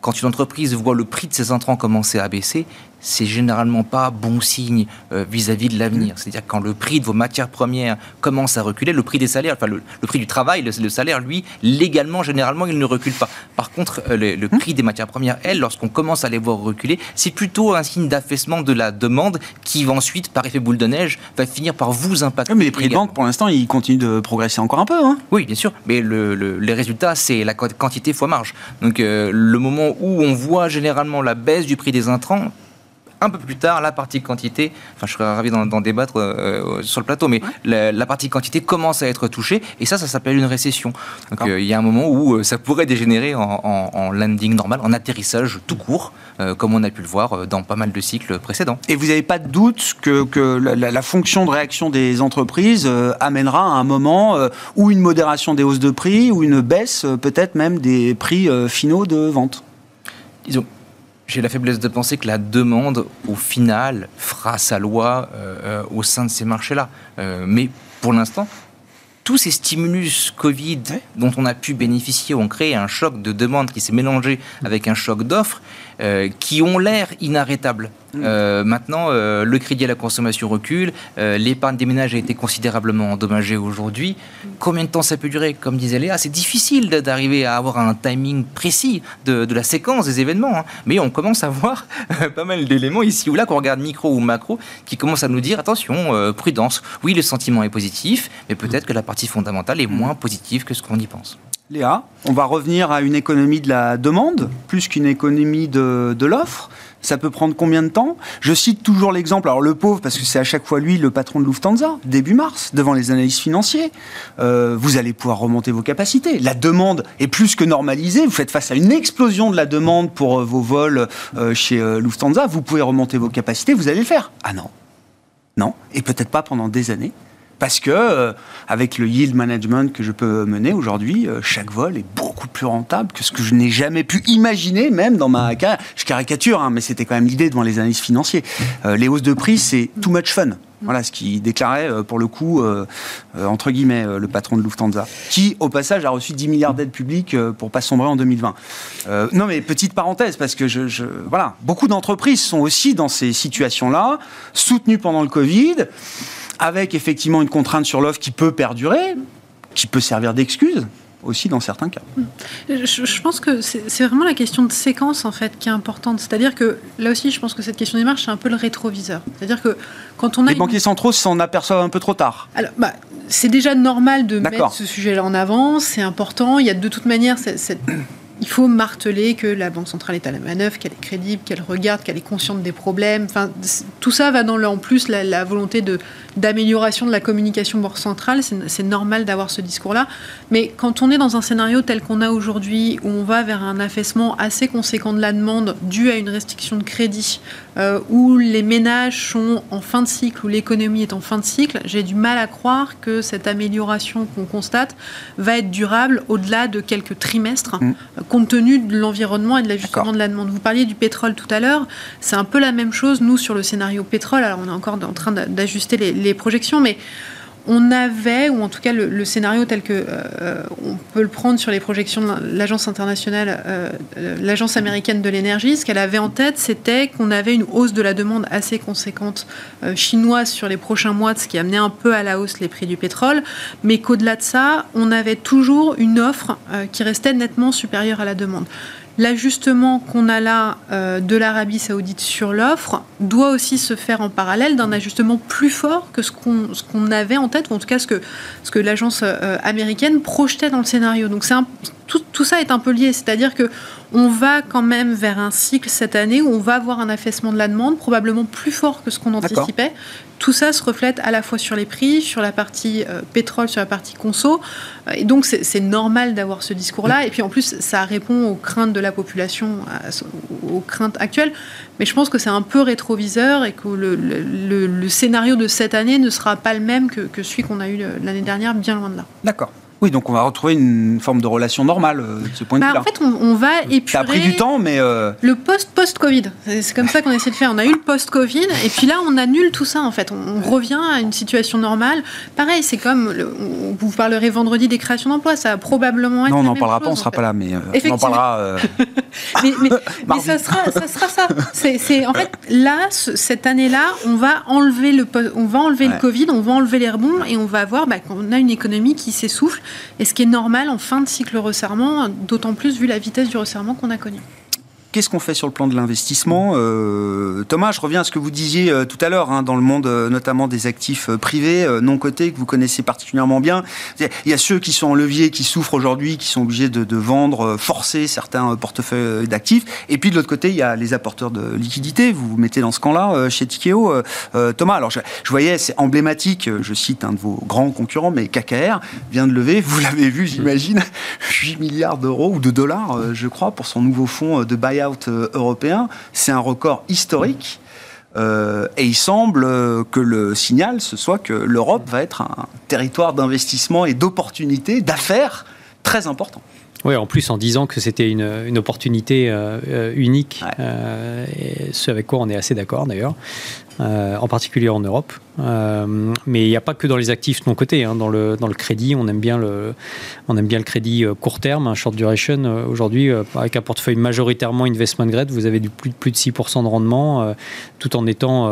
Speaker 4: quand une entreprise voit le prix de ses intrants commencer à baisser, c'est généralement pas bon signe euh, vis-à-vis de l'avenir. C'est-à-dire quand le prix de vos matières premières commence à reculer, le prix des salaires, enfin le, prix du travail, le, salaire, lui, légalement, généralement, il ne recule pas. Par contre, euh, le, prix des matières premières, elle, lorsqu'on commence à les voir reculer, c'est plutôt un signe d'affaissement de la demande qui va ensuite, par effet boule de neige, va finir par vous impacter.
Speaker 1: mais les prix de vente, pour l'instant, ils continuent de progresser encore un peu. Hein
Speaker 4: oui, bien sûr. Mais les résultats, c'est la quantité fois marge. Donc euh, le moment où on voit généralement la baisse du prix des intrants, un peu plus tard, la partie quantité, enfin je serais ravi d'en débattre euh, sur le plateau, mais la, partie quantité commence à être touchée, et ça, ça s'appelle une récession. Donc euh, il y a un moment où euh, ça pourrait dégénérer en, landing normal, en atterrissage tout court, comme on a pu le voir dans pas mal de cycles précédents.
Speaker 1: Et vous n'avez pas de doute que, la, fonction de réaction des entreprises amènera à un moment où une modération des hausses de prix, ou une baisse peut-être même des prix finaux de vente?
Speaker 4: Disons, j'ai la faiblesse de penser que la demande, au final, fera sa loi euh, euh, au sein de ces marchés-là. Euh, mais pour l'instant, tous ces stimulus Covid dont on a pu bénéficier ont créé un choc de demande qui s'est mélangé avec un choc d'offres qui ont l'air inarrêtables. Euh, maintenant, euh, le crédit à la consommation recule, euh, l'épargne des ménages a été considérablement endommagée aujourd'hui. Combien de temps ça peut durer? Comme disait Léa, c'est difficile d'arriver à avoir un timing précis de, la séquence des événements. Hein. Mais on commence à voir pas mal d'éléments ici ou là, qu'on regarde micro ou macro, qui commencent à nous dire attention, prudence. Oui, le sentiment est positif, mais peut-être que la partie fondamentale est moins positive que ce qu'on y pense.
Speaker 1: Léa, on va revenir à une économie de la demande plus qu'une économie de, l'offre. Ça peut prendre combien de temps? Je cite toujours l'exemple, alors le pauvre, parce que c'est à chaque fois lui le patron de Lufthansa, début mars, devant les analystes financiers. Euh, vous allez pouvoir remonter vos capacités. La demande est plus que normalisée. Vous faites face à une explosion de la demande pour euh, vos vols euh, chez Lufthansa. Vous pouvez remonter vos capacités, vous allez le faire. Ah non. Non, et peut-être pas pendant des années. Parce que, euh, avec le yield management que je peux mener aujourd'hui, euh, chaque vol est beaucoup plus rentable que ce que je n'ai jamais pu imaginer, même dans ma carrière. Je caricature, hein, mais c'était quand même l'idée devant les analystes financiers. Euh, les hausses de prix, c'est too much fun. Voilà ce qu'il déclarait, pour le coup, entre guillemets, le patron de Lufthansa, qui, au passage, a reçu 10 milliards d'aides publiques pour pas sombrer en 2020. non, mais petite parenthèse, parce que je voilà, beaucoup d'entreprises sont aussi dans ces situations-là, soutenues pendant le Covid avec effectivement une contrainte sur l'offre qui peut perdurer, qui peut servir d'excuse aussi dans certains cas.
Speaker 3: Je, pense que c'est vraiment la question de séquence en fait qui est importante. C'est-à-dire que là aussi, je pense que cette question des marges, c'est un peu le rétroviseur. C'est-à-dire que quand on a
Speaker 1: les banquiers centraux s'en aperçoivent un peu trop tard.
Speaker 3: Alors, bah, c'est déjà normal de mettre ce sujet-là en avant. C'est important. Il y a de toute manière cette il faut marteler que la Banque centrale est à la manœuvre, qu'elle est crédible, qu'elle regarde, qu'elle est consciente des problèmes. Enfin, tout ça va dans le, en plus la, la volonté d'amélioration de la communication Banque centrale. C'est, normal d'avoir ce discours-là. Mais quand on est dans un scénario tel qu'on a aujourd'hui, où on va vers un affaissement assez conséquent de la demande dû à une restriction de crédit, euh, où les ménages sont en fin de cycle, où l'économie est en fin de cycle, j'ai du mal à croire que cette amélioration qu'on constate va être durable au-delà de quelques trimestres. Mmh compte tenu de l'environnement et de l'ajustement de la demande. Vous parliez du pétrole tout à l'heure, c'est un peu la même chose, nous, sur le scénario pétrole. Alors, on est encore en train d'ajuster les, les projections, mais on avait, ou en tout cas le, scénario tel que euh, on peut le prendre sur les projections de l'agence internationale, euh, l'agence américaine de l'énergie, ce qu'elle avait en tête, c'était qu'on avait une hausse de la demande assez conséquente euh, chinoise sur les prochains mois, ce qui amenait un peu à la hausse les prix du pétrole, mais qu'au-delà de ça, on avait toujours une offre qui restait nettement supérieure à la demande. L'ajustement qu'on a là euh, de l'Arabie saoudite sur l'offre doit aussi se faire en parallèle d'un ajustement plus fort que ce qu'on avait en tête, ou en tout cas ce que, ce que l'agence euh, américaine projetait dans le scénario. Donc un, tout, tout, ça est un peu lié, c'est-à-dire que on va quand même vers un cycle cette année où on va avoir un affaissement de la demande, probablement plus fort que ce qu'on anticipait, tout ça se reflète à la fois sur les prix, sur la partie euh, pétrole, sur la partie conso. Et donc, c'est normal d'avoir ce discours-là. Et puis, en plus, ça répond aux craintes de la population, aux craintes actuelles. Mais je pense que c'est un peu rétroviseur et que le, scénario de cette année ne sera pas le même que, que celui qu'on a eu l'année dernière, bien loin de là.
Speaker 1: D'accord. Oui, donc on va retrouver une forme de relation normale euh, de ce point de
Speaker 3: bah,
Speaker 1: vue-là.
Speaker 3: En fait, on, va épurer.
Speaker 1: Ça a pris du temps, mais. Euh,
Speaker 3: le post-post-Covid. C'est comme ça qu'on essaie de faire. On a eu le post-Covid, et puis là, on annule tout ça, en fait. On, revient à une situation normale. Pareil, c'est comme. vous parlerez vendredi des créations d'emplois. Ça va probablement être.
Speaker 1: Non, on
Speaker 3: n'en
Speaker 1: parlera pas, on ne sera pas là, mais euh, on en parlera. <laughs>
Speaker 3: mais, mais, <laughs> ça, sera, ça sera ça. En fait, là, cette année-là, on va enlever le, on va enlever le Covid, on va enlever les rebonds, et on va voir bah, qu'on a une économie qui s'essouffle et ce qui est normal en fin de cycle resserrement, d'autant plus vu la vitesse du resserrement qu'on a connu.
Speaker 1: Qu'est-ce qu'on fait sur le plan de l'investissement euh, Thomas, je reviens à ce que vous disiez euh, tout à l'heure, hein, dans le monde euh, notamment des actifs privés, non cotés, que vous connaissez particulièrement bien. Il y a ceux qui sont en levier, qui souffrent aujourd'hui, qui sont obligés de, vendre, forcer certains portefeuilles d'actifs. Et puis de l'autre côté, il y a les apporteurs de liquidités. Vous vous mettez dans ce camp-là chez Tikeo. Thomas, alors je, voyais, c'est emblématique, je cite un de vos grands concurrents, mais KKR vient de lever, vous l'avez vu, j'imagine, 8 milliards d'euros ou de dollars, je crois, pour son nouveau fonds de buyout euh, européen, c'est un record historique. Euh, et il semble que le signal, ce soit que l'Europe va être un territoire d'investissement et d'opportunités, d'affaires très important.
Speaker 5: Oui, en plus en disant que c'était une, opportunité euh, unique, ce avec quoi on est assez d'accord d'ailleurs. Euh, en particulier en Europe. Euh, mais il n'y a pas que dans les actifs non cotés. Hein. Dans, le, dans le crédit, on aime bien le, on aime bien le crédit euh, court terme, un short duration. Aujourd'hui, avec un portefeuille majoritairement investment grade, vous avez du plus, plus de 6% de rendement, tout en étant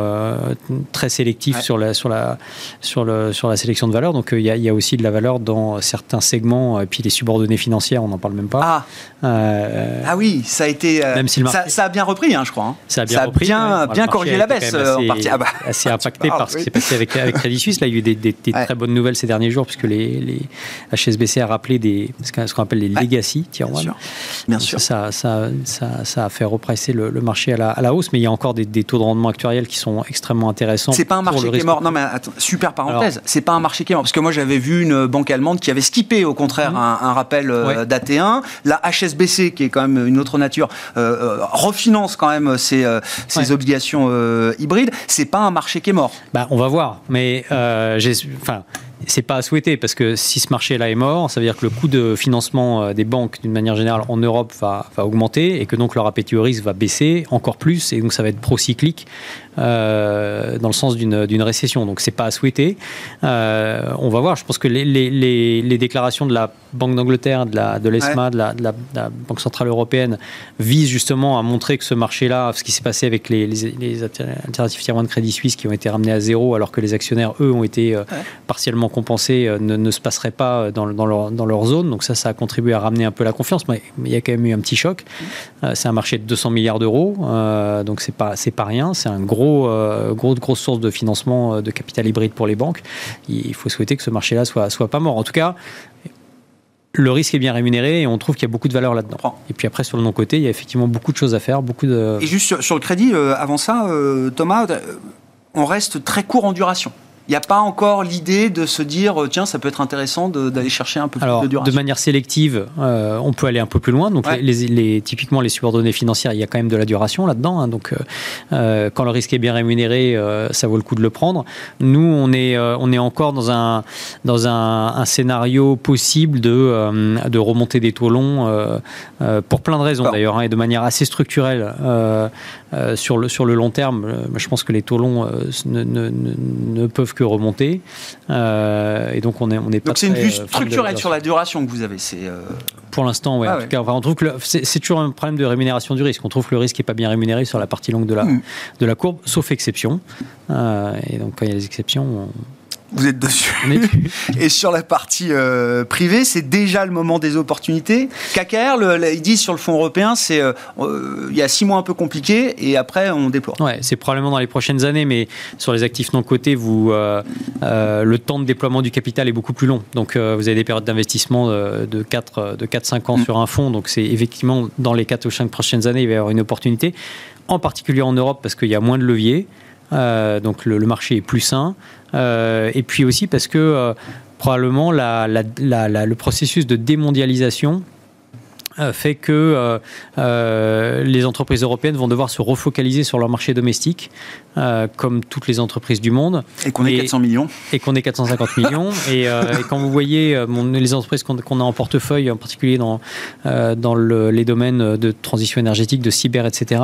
Speaker 5: très sélectif sur, la, sur, la, sur, le, sur la sélection de valeur. Donc il y, a, y, a aussi de la valeur dans certains segments. Et puis les subordonnées financières, on n'en parle même pas.
Speaker 1: Ah, ah oui, ça a été. Même si ça, a bien repris, hein, je crois. Hein.
Speaker 5: Ça a bien repris.
Speaker 1: Bien, bien corrigé la baisse
Speaker 5: ah bah. <laughs> assez impacté par ce qui s'est passé avec, avec Crédit Suisse. Là, il y a eu des, très bonnes nouvelles ces derniers jours, puisque les, les HSBC a rappelé des, ce qu'on appelle les legacy tier
Speaker 1: Bien sûr. Bien sûr.
Speaker 5: Ça, ça, ça, a fait represser le, marché à la, à la, hausse, mais il y a encore des, taux de rendement actuels qui sont extrêmement intéressants.
Speaker 1: C'est pas un marché qui est mort. Non, mais attends, super parenthèse. C'est pas un marché qui est mort. Parce que moi, j'avais vu une banque allemande qui avait skippé, au contraire, mmh. un, rappel euh, d'AT1. La HSBC, qui est quand même une autre nature, euh, euh, refinance quand même ses, ses obligations hybrides c'est pas un marché qui est mort.
Speaker 5: Bah, on va voir. Mais euh, enfin, c'est pas à souhaiter parce que si ce marché-là est mort, ça veut dire que le coût de financement euh, des banques d'une manière générale en Europe va, va, augmenter et que donc leur appétit au risque va baisser encore plus et donc ça va être procyclique euh, dans le sens d'une récession. Donc c'est pas à souhaiter. Euh, on va voir. Je pense que les, les, les, déclarations de la Banque d'Angleterre, de l'ESMA, de, l'ESMA, de, la, de, la, Banque Centrale Européenne visent justement à montrer que ce marché-là, ce qui s'est passé avec les, les, alternatives tiers de crédit suisse qui ont été ramenés à zéro alors que les actionnaires, eux, ont été euh, partiellement compensés, ne, ne, se passerait pas dans, dans, leur, dans, leur, zone. Donc ça, ça a contribué à ramener un peu la confiance. Mais il y a quand même eu un petit choc. c'est un marché de 200 milliards d'euros. donc c'est pas, pas rien. C'est un gros gros, euh, gros, grosse source de financement euh, de capital hybride pour les banques. Il faut souhaiter que ce marché-là soit, soit pas mort. En tout cas, le risque est bien rémunéré et on trouve qu'il y a beaucoup de valeur là-dedans. Et puis après, sur le non-côté, il y a effectivement beaucoup de choses à faire, beaucoup de...
Speaker 1: Et juste sur, le crédit, euh, avant ça, euh, Thomas, euh, on reste très court en duration il n'y a pas encore l'idée de se dire tiens ça peut être intéressant d'aller chercher un peu plus de duration.
Speaker 5: De manière sélective, euh, on peut aller un peu plus loin. Donc les, typiquement les subordonnées financières, il y a quand même de la duration là-dedans. Hein. donc euh, euh, quand le risque est bien rémunéré, ça vaut le coup de le prendre. Nous on est on est encore dans un dans un, scénario possible de de remonter des taux longs pour plein de raisons d'ailleurs hein, et de manière assez structurelle sur le sur le long terme. je pense que les taux longs ne, ne, ne peuvent que remonter. Euh, et donc on est, on est
Speaker 1: pas. Donc c'est une vue euh, structurelle sur la duration que vous avez. C'est euh,
Speaker 5: pour l'instant, ouais. Ah en tout cas, on trouve que c'est toujours un problème de rémunération du risque. On trouve que le risque n'est pas bien rémunéré sur la partie longue de la, hmm. de la courbe, sauf exception. et donc quand il y a des exceptions, on,
Speaker 1: vous êtes dessus. <laughs> et sur la partie euh, privée, c'est déjà le moment des opportunités. KKR, le, ils disent sur le fonds européen, c'est euh, euh, il y a six mois un peu compliqués et après on déploie.
Speaker 5: Ouais, c'est probablement dans les prochaines années, mais sur les actifs non cotés, vous le temps de déploiement du capital est beaucoup plus long. Donc vous avez des périodes d'investissement de 4 de 4-5 ans mm. sur un fonds. Donc c'est effectivement dans les 4 ou 5 prochaines années, il va y avoir une opportunité, en particulier en Europe parce qu'il y a moins de leviers. Donc le, marché est plus sain. Euh, et puis aussi parce que euh, probablement le processus de démondialisation euh, fait que euh, euh, les entreprises européennes vont devoir se refocaliser sur leur marché domestique, comme toutes les entreprises du monde.
Speaker 1: Et qu'on est 400 millions.
Speaker 5: Et qu'on est 450 <laughs> millions. Et, quand vous voyez les entreprises qu'on a en portefeuille, en particulier dans, dans les domaines de transition énergétique, de cyber, etc.,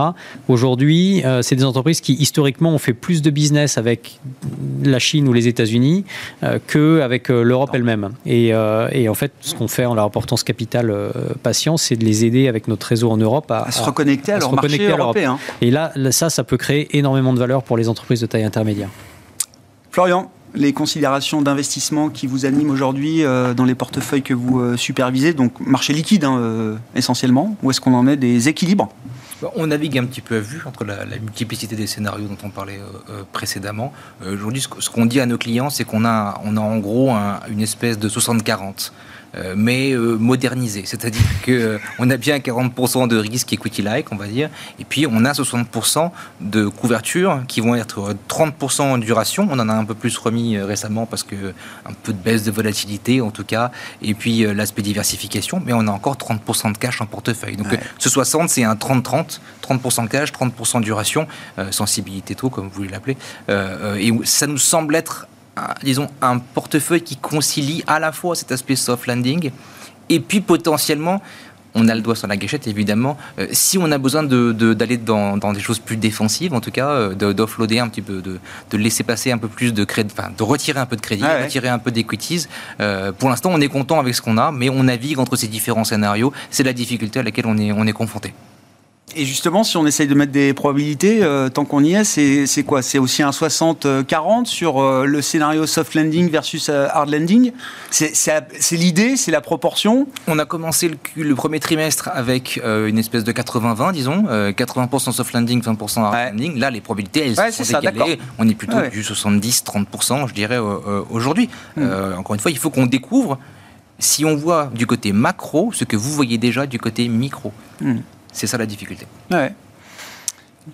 Speaker 5: aujourd'hui, c'est des entreprises qui historiquement ont fait plus de business avec la Chine ou les États-Unis qu'avec l'Europe elle-même. Et, et, en fait, ce qu'on fait en leur apportant ce capital patient, c'est de les aider avec notre réseau en Europe
Speaker 1: à, se reconnecter à, leur marché européen.
Speaker 5: Et là, ça, ça peut créer énormément de valeur pour les entreprises de taille intermédiaire.
Speaker 1: Florian, les considérations d'investissement qui vous animent aujourd'hui euh, dans les portefeuilles que vous euh, supervisez, donc marché liquide hein, euh, essentiellement, où est-ce qu'on en est des équilibres?
Speaker 4: On navigue un petit peu à vue entre la, multiplicité des scénarios dont on parlait précédemment. Aujourd'hui, ce qu'on dit à nos clients, c'est qu'on a, on a en gros une espèce de 60-40. Euh, mais euh, modernisé. C'est-à-dire qu'on euh, a bien 40% de risque equity-like, on va dire, et puis on a 60% de couverture qui vont être 30% en duration. On en a un peu plus remis récemment parce que un peu de baisse de volatilité en tout cas, et puis l'aspect diversification, mais on a encore 30% de cash en portefeuille. Donc ce 60, c'est un 30-30, 30%, cash, 30% duration, sensibilité taux comme vous voulez l'appeler, et ça nous semble être disons, un portefeuille qui concilie à la fois cet aspect soft landing et puis potentiellement on a le doigt sur la gâchette, évidemment. Euh, si on a besoin d'aller de, dans, des choses plus défensives, en tout cas, euh, d'offloader un petit peu, de, laisser passer un peu plus de crédit, enfin, de retirer un peu de crédit, de retirer un peu d'equities. Euh, pour l'instant, on est content avec ce qu'on a, mais on navigue entre ces différents scénarios. C'est la difficulté à laquelle on est, on est confronté.
Speaker 1: Et justement, si on essaye de mettre des probabilités, euh, tant qu'on y est, c'est quoi? C'est aussi un 60-40 sur euh, le scénario soft landing versus euh, hard landing? C'est l'idée, c'est la proportion?
Speaker 4: On a commencé le, premier trimestre avec une espèce de 80-20, disons, 80% soft landing, 20% hard landing. Là, les probabilités, elles sont ça, décalées. On est plutôt du 70-30%, je dirais, aujourd'hui. Hmm. encore une fois, il faut qu'on découvre si on voit du côté macro ce que vous voyez déjà du côté micro. Hmm. C'est ça la difficulté.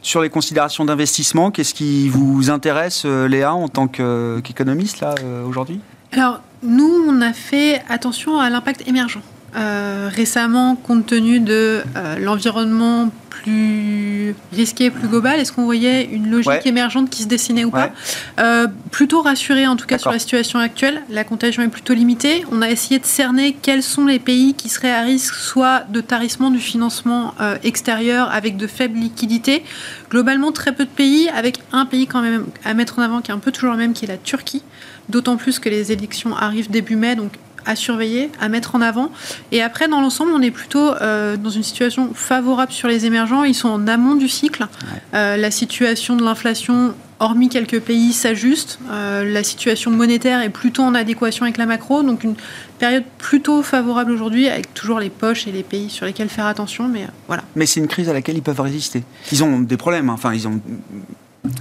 Speaker 1: Sur les considérations d'investissement, qu'est-ce qui vous intéresse, euh, Léa, en tant qu'économiste, là, euh, aujourd'hui?
Speaker 3: Alors, nous, on a fait attention à l'impact émergent. Euh, récemment, compte tenu de l'environnement plus risqué, plus global Est-ce qu'on voyait une logique émergente qui se dessinait ou pas euh, Plutôt rassuré en tout cas sur la situation actuelle. La contagion est plutôt limitée. On a essayé de cerner quels sont les pays qui seraient à risque soit de tarissement du financement euh, extérieur avec de faibles liquidités. Globalement, très peu de pays, avec un pays quand même à mettre en avant qui est un peu toujours le même, qui est la Turquie. D'autant plus que les élections arrivent début mai, donc à surveiller, à mettre en avant. Et après, dans l'ensemble, on est plutôt euh, dans une situation favorable sur les émergents. Ils sont en amont du cycle. Euh, la situation de l'inflation, hormis quelques pays, s'ajuste. Euh, la situation monétaire est plutôt en adéquation avec la macro. Donc une période plutôt favorable aujourd'hui, avec toujours les poches et les pays sur lesquels faire attention. Mais voilà.
Speaker 1: Mais c'est une crise à laquelle ils peuvent résister. Ils ont des problèmes. Hein. Enfin, ils ont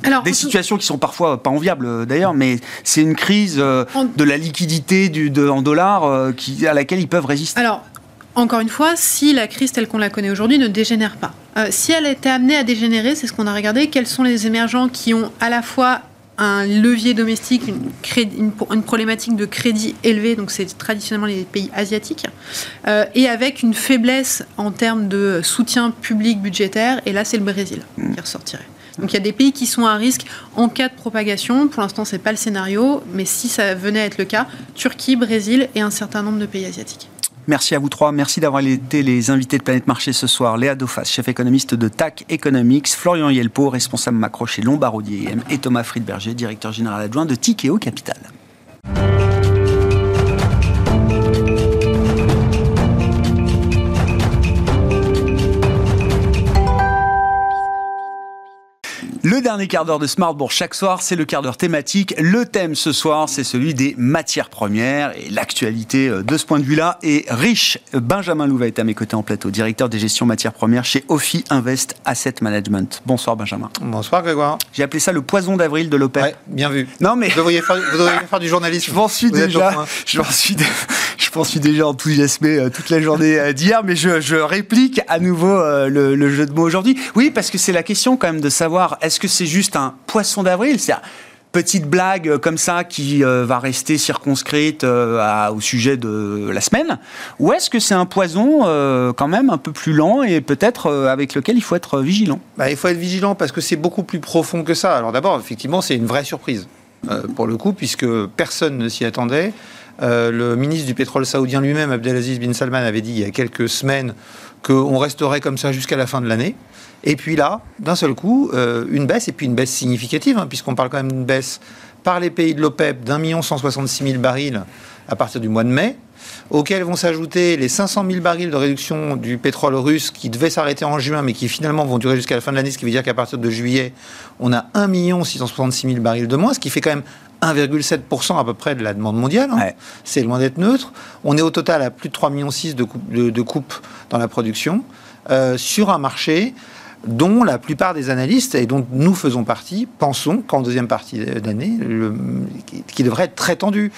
Speaker 1: Alors, des situations qui sont parfois pas enviables euh, d'ailleurs, mais c'est une crise euh, de la liquidité du, de, en dollars euh, qui, à laquelle ils peuvent résister.
Speaker 3: Alors, encore une fois, si la crise telle qu'on la connaît aujourd'hui ne dégénère pas. si elle était amenée à dégénérer, c'est ce qu'on a regardé, quels sont les émergents qui ont à la fois un levier domestique, une, une, problématique de crédit élevé, donc c'est traditionnellement les pays asiatiques, et avec une faiblesse en termes de soutien public budgétaire, et là c'est le Brésil qui ressortirait. Donc il y a des pays qui sont à risque en cas de propagation. Pour l'instant, ce n'est pas le scénario, mais si ça venait à être le cas, Turquie, Brésil et un certain nombre de pays asiatiques.
Speaker 1: Merci à vous trois. Merci d'avoir été les invités de Planète Marché ce soir. Léa Dauphas, chef économiste de TAC Economics, Florian Yelpo, responsable macro chez Lombard et Thomas Friedberger, directeur général adjoint de Tikeo Capital. Le dernier quart d'heure de Smartbourg chaque soir, c'est le quart d'heure thématique. Le thème ce soir, c'est celui des matières premières. Et l'actualité euh, de ce point de vue-là est riche. Benjamin Louva est à mes côtés en plateau, directeur des gestions matières premières chez Ophi Invest Asset Management. Bonsoir Benjamin.
Speaker 6: Bonsoir Grégoire.
Speaker 1: J'ai appelé ça le poison d'avril de l'OPEP. Ouais,
Speaker 6: bien vu.
Speaker 1: Non mais
Speaker 6: vous devriez faire, faire du journalisme.
Speaker 1: Je m'en suis déjà. Je m'en suis, je suis déjà enthousiasmé euh, toute la journée euh, d'hier, mais je, réplique à nouveau le, le jeu de mots aujourd'hui. Oui, parce que c'est la question quand même de savoir est-ce que c'est juste un poisson d'avril? C'est petite blague euh, comme ça qui euh, va rester circonscrite euh, au sujet de la semaine Ou est-ce que c'est un poison quand même un peu plus lent et peut-être avec lequel il faut être vigilant?
Speaker 6: Bah, Il faut être vigilant parce que c'est beaucoup plus profond que ça. Alors d'abord, effectivement, c'est une vraie surprise pour le coup, puisque personne ne s'y attendait. Le ministre du pétrole saoudien lui-même, Abdelaziz bin Salman, avait dit il y a quelques semaines qu'on resterait comme ça jusqu'à la fin de l'année. Et puis là, d'un seul coup, euh, une baisse, et puis une baisse significative, hein, puisqu'on parle quand même d'une baisse par les pays de l'OPEP d'un million cent soixante-six mille barils à partir du mois de mai, auxquels vont s'ajouter les 500 000 barils de réduction du pétrole russe qui devaient s'arrêter en juin, mais qui finalement vont durer jusqu'à la fin de l'année, ce qui veut dire qu'à partir de juillet, on a 1 666 000 barils de moins, ce qui fait quand même 1,7% à peu près de la demande mondiale. Hein. C'est loin d'être neutre. On est au total à plus de 3,6 millions de, de, coupes dans la production, euh, sur un marché dont la plupart des analystes, et dont nous faisons partie, pensons qu'en deuxième partie d'année, qui devrait être très tendu.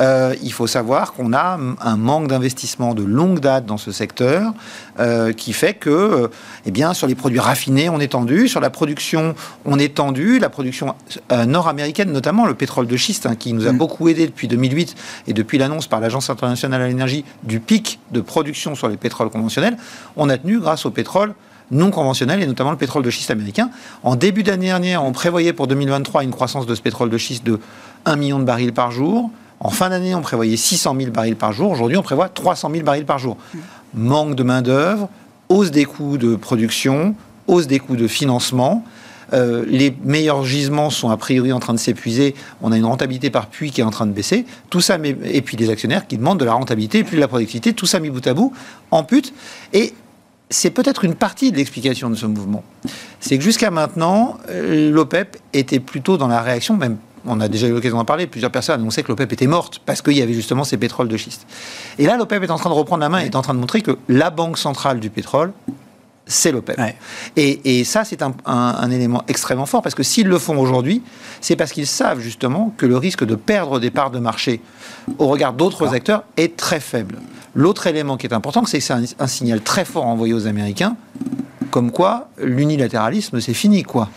Speaker 6: Euh, il faut savoir qu'on a un manque d'investissement de longue date dans ce secteur, euh, qui fait que, euh, eh bien, sur les produits raffinés, on est tendu, sur la production, on est tendu, la production nord-américaine, notamment le pétrole de schiste, hein, qui nous a mm. beaucoup aidé depuis 2008 et depuis l'annonce par l'Agence internationale à l'énergie du pic de production sur les pétroles conventionnels, on a tenu grâce au pétrole non conventionnels, et notamment le pétrole de schiste américain. En début d'année dernière, on prévoyait pour 2023 une croissance de ce pétrole de schiste de 1 million de barils par jour. En fin d'année, on prévoyait 600 000 barils par jour. Aujourd'hui, on prévoit 300 000 barils par jour. Manque de main-d'œuvre, hausse des coûts de production, hausse des coûts de financement. Euh, les meilleurs gisements sont a priori en train de s'épuiser. On a une rentabilité par puits qui est en train de baisser. Tout ça, et puis les actionnaires qui demandent de la rentabilité et puis de la productivité. Tout ça mis bout à bout en pute. Et c'est peut-être une partie de l'explication de ce mouvement. C'est que jusqu'à maintenant, euh, l'OPEP était plutôt dans la réaction, même on a déjà eu l'occasion d'en parler, plusieurs personnes annonçaient que l'OPEP était morte parce qu'il y avait justement ces pétroles de schiste. Et là, l'OPEP est en train de reprendre la main et est en train de montrer que la banque centrale du pétrole, c'est l'OPEP. Et, ça, c'est un, élément extrêmement fort, parce que s'ils le font aujourd'hui, c'est parce qu'ils savent justement que le risque de perdre des parts de marché au regard d'autres acteurs est très faible. L'autre élément qui est important, c'est que c'est un, signal très fort envoyé aux Américains, comme quoi l'unilatéralisme, c'est fini, quoi.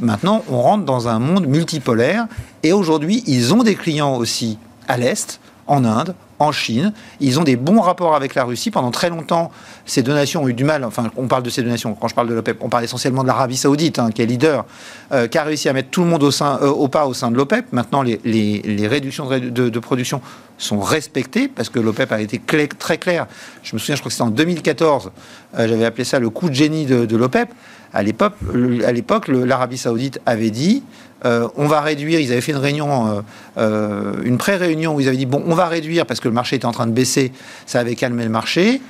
Speaker 6: Maintenant, on rentre dans un monde multipolaire, et aujourd'hui, ils ont des clients aussi à l'Est, en Inde, en Chine. Ils ont des bons rapports avec la Russie. Pendant très longtemps, ces deux nations ont eu du mal. Enfin, on parle de ces deux nations. Quand je parle de l'OPEP, on parle essentiellement de l'Arabie Saoudite, hein, qui est leader, euh, qui a réussi à mettre tout le monde au, sein, euh, au pas au sein de l'OPEP. Maintenant, les, réductions de, production sont respectées parce que l'OPEP a été très clair. Je me souviens, je crois que c'était en 2014, euh, j'avais appelé ça le coup de génie de l'OPEP. À l'époque, l'Arabie Saoudite avait dit euh, on va réduire. Ils avaient fait une réunion, euh, euh, une pré-réunion où ils avaient dit bon, on va réduire parce que le marché était en train de baisser. Ça avait calmé le marché.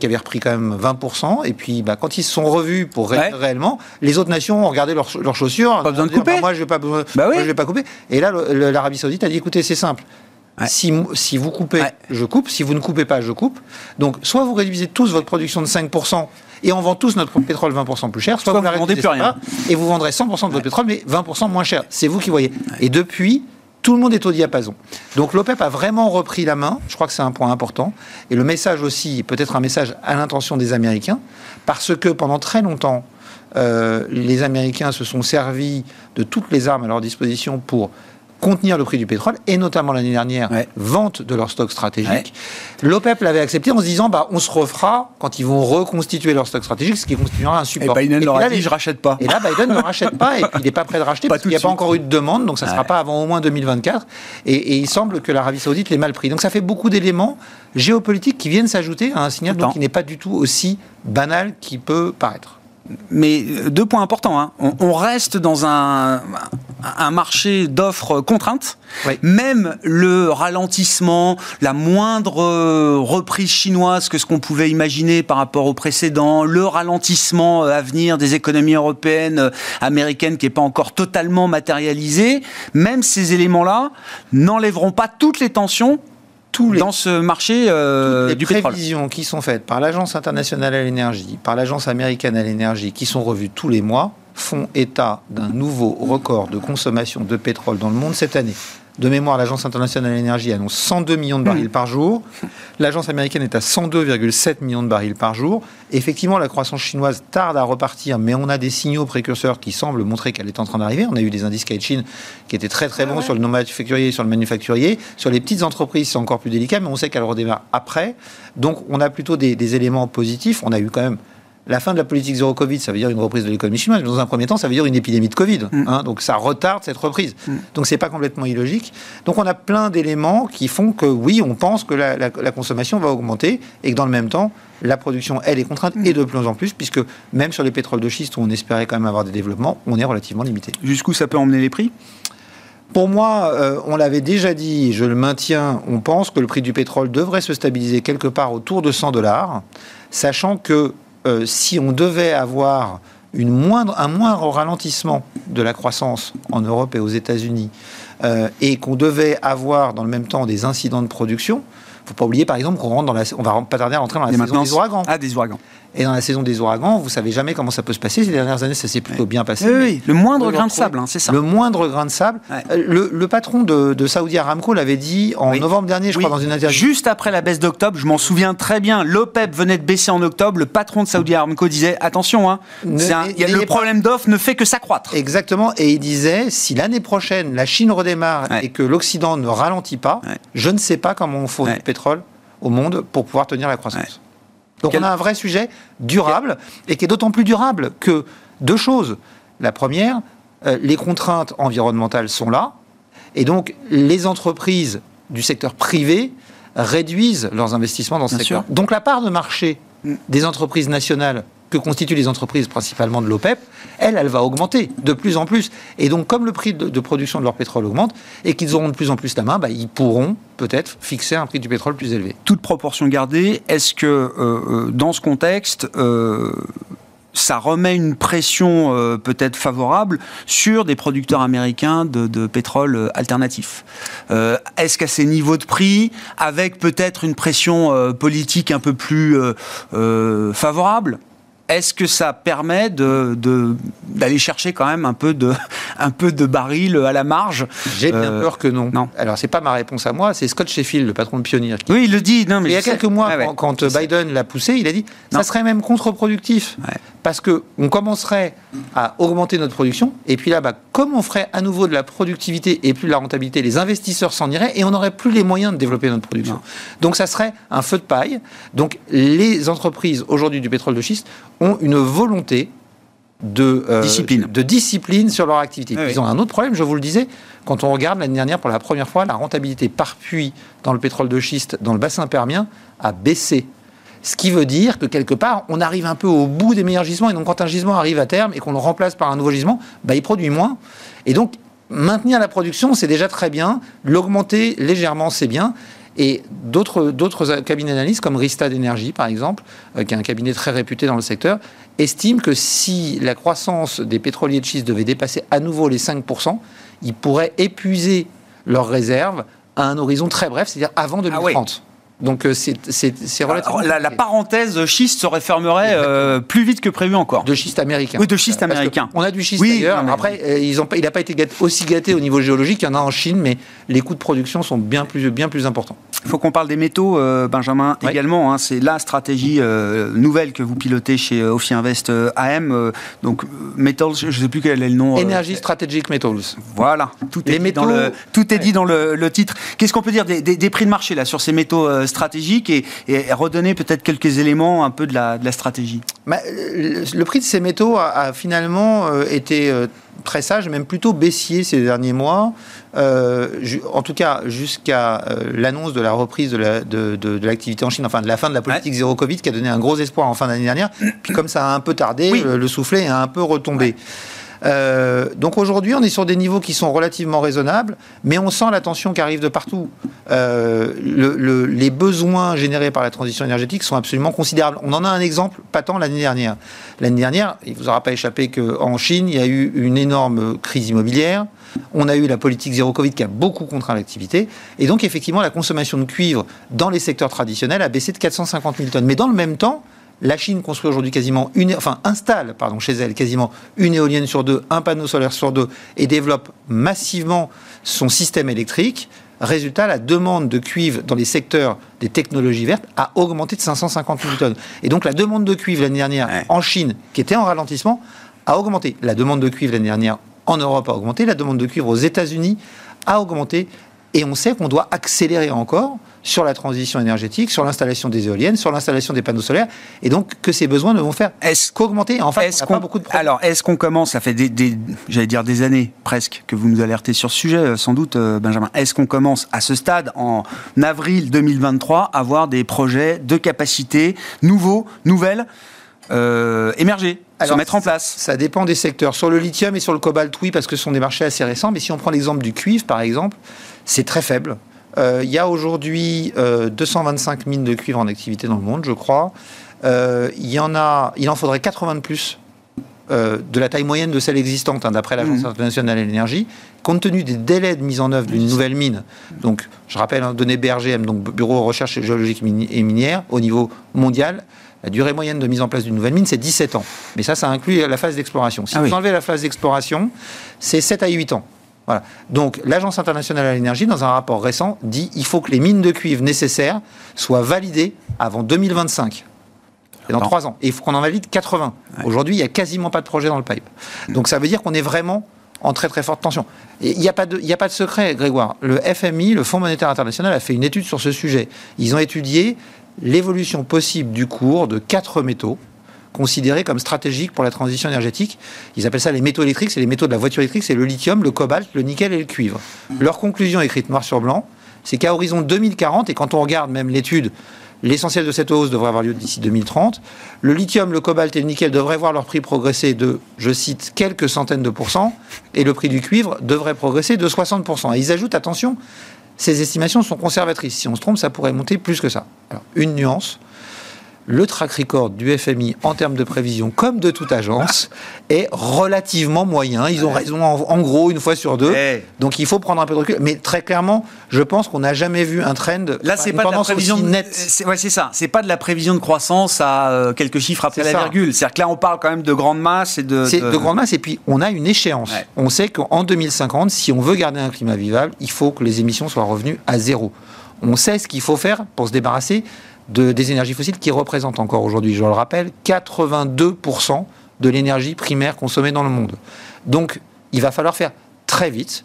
Speaker 6: qui avait repris quand même 20%. Et puis, bah, quand ils se sont revus pour réellement, les autres nations ont regardé leurs, chaussures.
Speaker 1: Pas besoin de couper.
Speaker 6: Bah, moi, je vais, pas, bah vais pas couper. Et là, l'Arabie Saoudite a dit écoutez, c'est simple.
Speaker 1: Ouais.
Speaker 6: Si, si vous coupez,
Speaker 1: Ouais.
Speaker 6: je coupe. Si vous ne coupez pas, je coupe. Donc, soit vous réduisez tous votre production de 5% et on vend tous notre pétrole 20% plus cher, soit,
Speaker 1: Soit
Speaker 6: vous,
Speaker 1: vous vendez plus rien.
Speaker 6: pas et vous vendrez 100% de votre pétrole, mais 20% moins cher. C'est vous qui voyez. Et depuis, tout le monde est au diapason. Donc l'OPEP a vraiment repris la main. Je crois que c'est un point important. Et le message aussi, peut-être un message à l'intention des Américains, parce que pendant très longtemps, euh, les Américains se sont servis de toutes les armes à leur disposition pour contenir le prix du pétrole, et notamment l'année dernière,
Speaker 1: Ouais.
Speaker 6: vente de leur stock stratégique. L'OPEP l'avait accepté en se disant, bah, on se refera quand ils vont reconstituer leur stock stratégique, ce qui constituera un
Speaker 1: Et
Speaker 6: support.
Speaker 1: Biden
Speaker 6: puis
Speaker 1: leur a
Speaker 6: là,
Speaker 1: dit
Speaker 6: les-
Speaker 1: je rachète pas.
Speaker 6: et là, Biden ne rachète pas et puis il n'est pas prêt de racheter <laughs>
Speaker 1: Pas
Speaker 6: parce qu'il n'y a pas encore eu de demande, donc ça ne sera
Speaker 1: Ouais.
Speaker 6: pas avant au moins 2024. Et, et il semble que l'Arabie Saoudite l'ait mal pris. Donc ça fait beaucoup d'éléments géopolitiques qui viennent s'ajouter à un signal donc, qui n'est pas du tout aussi banal qu'il peut paraître.
Speaker 1: Mais euh, deux points importants. hein. On, on reste dans un, un marché d'offres contraintes.
Speaker 6: Oui.
Speaker 1: Même le ralentissement, la moindre euh, reprise chinoise que ce qu'on pouvait imaginer par rapport au précédent, le ralentissement euh, à venir des économies européennes, euh, américaines qui n'est pas encore totalement matérialisé, même ces éléments-là n'enlèveront pas toutes les tensions
Speaker 6: les,
Speaker 1: dans ce marché euh,
Speaker 6: les
Speaker 1: du pétrole.
Speaker 6: prévisions qui sont faites par l'Agence internationale à l'énergie, par l'Agence américaine à l'énergie, qui sont revues tous les mois, font état d'un nouveau record de consommation de pétrole dans le monde cette année. De mémoire, l'Agence internationale à l'énergie annonce 102 millions de barils par jour. L'Agence américaine est à 102,7 millions de barils par jour. Effectivement, la croissance chinoise tarde à repartir, mais on a des signaux précurseurs qui semblent montrer qu'elle est en train d'arriver. On a eu des indices Caixin qui étaient très très bons sur le non-manufacturier et sur le manufacturier. Sur les petites entreprises, c'est encore plus délicat, mais on sait qu'elle redémarre après. Donc, on a plutôt des, des éléments positifs. On a eu quand même la fin de la politique zéro Covid, ça veut dire une reprise de l'économie chinoise, mais dans un premier temps, ça veut dire une épidémie de Covid. hein. donc ça retarde cette reprise. Donc c'est pas complètement illogique. Donc on a plein d'éléments qui font que oui, on pense que la, la- la consommation va augmenter et que dans le même temps, la production, elle, est contrainte et de plus en plus, puisque même sur les pétroles de schiste où on espérait quand même avoir des développements, on est relativement limité.
Speaker 1: Jusqu'où ça peut emmener les prix?
Speaker 6: Pour moi, euh, on l'avait déjà dit, je le maintiens, on pense que le prix du pétrole devrait se stabiliser quelque part autour de 100 dollars, sachant que euh, si on devait avoir une moindre, un moindre ralentissement de la croissance en Europe et aux États-Unis, euh, et qu'on devait avoir dans le même temps des incidents de production, faut pas oublier par exemple qu'on rentre dans la, on va pas tarder à rentrer dans la
Speaker 1: Et
Speaker 6: saison
Speaker 1: maintenant,
Speaker 6: des ouragans.
Speaker 1: Ah, des ouragans.
Speaker 6: Et dans la saison des ouragans, vous savez jamais comment ça peut se passer. Ces dernières années, ça s'est plutôt bien passé.
Speaker 1: Oui, oui, le moindre grain de sable, hein, c'est ça.
Speaker 6: Le moindre grain de sable.
Speaker 1: Ouais.
Speaker 6: Euh, Le, le patron de, de Saudi Aramco l'avait dit en
Speaker 1: Oui.
Speaker 6: novembre dernier, je
Speaker 1: Oui.
Speaker 6: crois, dans une interview.
Speaker 1: Juste après la baisse d'octobre, je m'en souviens très bien. L'OPEP venait de baisser en octobre. Le patron de Saudi Aramco disait attention, hein,
Speaker 6: Ne-
Speaker 1: un- il y a- le problème d'offre ne fait que s'accroître.
Speaker 6: Exactement. Et il disait, si l'année prochaine, la Chine redémarre
Speaker 1: Ouais.
Speaker 6: et que l'Occident ne ralentit pas,
Speaker 1: Ouais.
Speaker 6: je ne sais pas comment on fournit
Speaker 1: Ouais.
Speaker 6: du pétrole au monde pour pouvoir tenir la croissance. Donc
Speaker 1: Quel-
Speaker 6: on a un vrai sujet durable et qui est d'autant plus durable que deux choses. La première, euh, les contraintes environnementales sont là et donc les entreprises du secteur privé réduisent leurs investissements dans ce
Speaker 1: Bien
Speaker 6: secteur.
Speaker 1: sûr.
Speaker 6: Donc la part de marché
Speaker 1: Mm.
Speaker 6: des entreprises nationales que constituent les entreprises principalement de l'OPEP, elle, elle va augmenter de plus en plus. Et donc, comme le prix de, production de leur pétrole augmente et qu'ils auront de plus en plus la main, bah, ils pourront peut-être fixer un prix du pétrole plus élevé.
Speaker 1: Toute proportion gardée, est-ce que euh, euh, dans ce contexte, euh, ça remet une pression peut-être favorable sur des producteurs américains de, pétrole alternatif? Est-ce qu'à ces niveaux de prix, avec peut-être une pression politique un peu plus favorable, est-ce que ça permet de- d'aller chercher quand même un peu de, <laughs> un peu de baril à la marge
Speaker 6: J'ai bien
Speaker 1: Euh,
Speaker 6: peur que non.
Speaker 1: non.
Speaker 6: Alors, c'est pas ma réponse à moi, c'est Scott Sheffield, le patron de Pioneer. qui-
Speaker 1: Oui, il le dit. Non, mais
Speaker 6: il y a
Speaker 1: sais.
Speaker 6: quelques mois,
Speaker 1: ouais.
Speaker 6: quand,
Speaker 1: sais.
Speaker 6: Biden l'a poussé, il a dit
Speaker 1: Non.
Speaker 6: ça serait même contre-productif.
Speaker 1: Ouais.
Speaker 6: Parce qu'on commencerait à augmenter notre production, et puis là, bah, comme on ferait à nouveau de la productivité et plus de la rentabilité, les investisseurs s'en iraient et on n'aurait plus les moyens de développer notre production.
Speaker 1: Non.
Speaker 6: Donc ça serait un feu de paille. Donc les entreprises aujourd'hui du pétrole de schiste ont une volonté de euh,
Speaker 1: Discipline.
Speaker 6: de discipline sur leur activité.
Speaker 1: Oui,
Speaker 6: Ils ont un autre problème, je vous le disais, quand on regarde l'année dernière pour la première fois, la rentabilité par puits dans le pétrole de schiste dans le bassin permien a baissé. Ce qui veut dire que quelque part, on arrive un peu au bout des meilleurs gisements. Et donc, quand un gisement arrive à terme et qu'on le remplace par un nouveau gisement, bah, il produit moins. Et donc, maintenir la production, c'est déjà très bien. L'augmenter légèrement, c'est bien. Et d'autres cabinets d'analyse, comme Ristad Energy, par exemple, euh, qui est un cabinet très réputé dans le secteur, estiment que si la croissance des pétroliers de schiste devait dépasser à nouveau les 5%, ils pourraient épuiser leurs réserves à un horizon très bref, c'est-à-dire avant 2030. Donc euh, c'est relativement.
Speaker 1: la, la, parenthèse schiste se refermerait euh, plus vite que prévu encore.
Speaker 6: De schiste américain.
Speaker 1: Oui, de schiste américain.
Speaker 6: On a du schiste oui, ailleurs. Après, euh, ils ont, il n'a pas été aussi gâté au niveau géologique. Il y en a en Chine, mais les coûts de production sont bien plus, bien plus importants.
Speaker 1: Il faut qu'on parle des métaux, Benjamin, également. Hein, c'est la stratégie nouvelle que vous pilotez chez Ophi Invest AM. donc, Metals, je ne sais plus quel est le nom.
Speaker 6: Energy Strategic Metals.
Speaker 1: Voilà, tout est, dit, dans le, tout est dit dans le, titre. Qu'est-ce qu'on peut dire des, des, prix de marché là, sur ces métaux stratégique et, redonner peut-être quelques éléments un peu de la, stratégie
Speaker 6: bah, le, prix de ces métaux a, finalement euh, été euh, très sage, même plutôt baissier ces derniers mois. Euh, en tout cas, jusqu'à l'annonce de la reprise de l'activité en Chine, enfin de la fin de la politique zéro Covid, qui a donné un gros espoir en fin d'année dernière. Puis comme ça a un peu tardé, le, soufflet a un peu retombé. Euh, donc aujourd'hui, on est sur des niveaux qui sont relativement raisonnables, mais on sent la tension qui arrive de partout. Euh, les besoins générés par la transition énergétique sont absolument considérables. On en a un exemple patent l'année dernière. L'année dernière, il ne vous aura pas échappé qu'en Chine, il y a eu une énorme crise immobilière. On a eu la politique zéro Covid qui a beaucoup contraint l'activité. Et donc, effectivement, la consommation de cuivre dans les secteurs traditionnels a baissé de 450 000 tonnes. Mais dans le même temps, la Chine construit aujourd'hui quasiment une, enfin installe, pardon, chez elle quasiment une éolienne sur deux, un panneau solaire sur deux, et développe massivement son système électrique. Résultat, la demande de cuivre dans les secteurs des technologies vertes a augmenté de 550 000 tonnes. Et donc la demande de cuivre l'année dernière en Chine, qui était en ralentissement, a augmenté. La demande de cuivre l'année dernière en Europe a augmenté. La demande de cuivre aux États-Unis a augmenté. Et on sait qu'on doit accélérer encore sur la transition énergétique, sur l'installation des éoliennes, sur l'installation des panneaux solaires, et donc que ces besoins ne vont faire qu'augmenter?
Speaker 1: En fait, beaucoup de Alors, est-ce qu'on commence, ça fait des, j'allais dire des années presque que vous nous alertez sur ce sujet, euh, sans doute, euh, Benjamin. Est-ce qu'on commence à ce stade, en avril 2023, à avoir des projets de capacité nouveaux, nouvelles, euh, émerger se mettre en place?
Speaker 6: Ça dépend des secteurs. Sur le lithium et sur le cobalt, oui, parce que ce sont des marchés assez récents. Mais si on prend l'exemple du cuivre, par exemple, c'est très faible. Euh, il y a aujourd'hui 225 euh, mines de cuivre en activité dans le monde, je crois. Euh, il y en a, il en faudrait 80 de plus de la taille moyenne de celle existante, hein, d'après l'Agence mmh. internationale de l'énergie, compte tenu des délais de mise en œuvre d'une nouvelle mine. Donc, je rappelle, hein, données BRGM, donc Bureau de recherche géologique et minière, au niveau mondial, la durée moyenne de mise en place d'une nouvelle mine, c'est 17 ans. Mais ça, ça inclut la phase d'exploration. Si ah vous enlevez la phase d'exploration, c'est 7 à 8 ans. Voilà. Donc l'Agence internationale à l'énergie, dans un rapport récent, dit qu'il faut que les mines de cuivre nécessaires soient validées avant 2025. Et dans trois ans. Et il faut qu'on en valide 80. Aujourd'hui, il n'y a quasiment pas de projet dans le pipe. Donc ça veut dire qu'on est vraiment en très très forte tension. Il n'y a, pas de, a pas de secret, Grégoire. Le FMI, le Fonds monétaire international, a fait une étude sur ce sujet. Ils ont étudié l'évolution possible du cours de quatre métaux considérés comme stratégiques pour la transition énergétique. Ils appellent ça les métaux électriques, c'est les métaux de la voiture électrique, c'est le lithium, le cobalt, le nickel et le cuivre. Leur conclusion écrite noir sur blanc, c'est qu'à horizon 2040, et quand on regarde même l'étude, l'essentiel de cette hausse devrait avoir lieu d'ici 2030, le lithium, le cobalt et le nickel devraient voir leur prix progresser de, je cite, quelques centaines de pourcents, et le prix du cuivre devrait progresser de 60%. Et ils ajoutent, attention, ces estimations sont conservatrices. Si on se trompe, ça pourrait monter plus que ça. Alors, une nuance, le track record du FMI en termes de prévision, comme de toute agence, est relativement moyen. Ils ont raison en, gros une fois sur deux. Donc il faut prendre un peu de recul. Mais très clairement, je pense qu'on n'a jamais vu un trend.
Speaker 1: Là, c'est pas de la prévision nette. C'est ça. C'est pas de la prévision de croissance à euh, quelques chiffres après la virgule. C'est-à-dire que là, on parle quand même de grande masse et de.
Speaker 6: C'est de... grande masse. Et puis, on a une échéance. On sait qu'en 2050, si on veut garder un climat vivable, il faut que les émissions soient revenues à zéro. On sait ce qu'il faut faire pour se débarrasser de, des énergies fossiles qui représentent encore aujourd'hui, je le rappelle, 82% de l'énergie primaire consommée dans le monde. Donc, il va falloir faire très vite.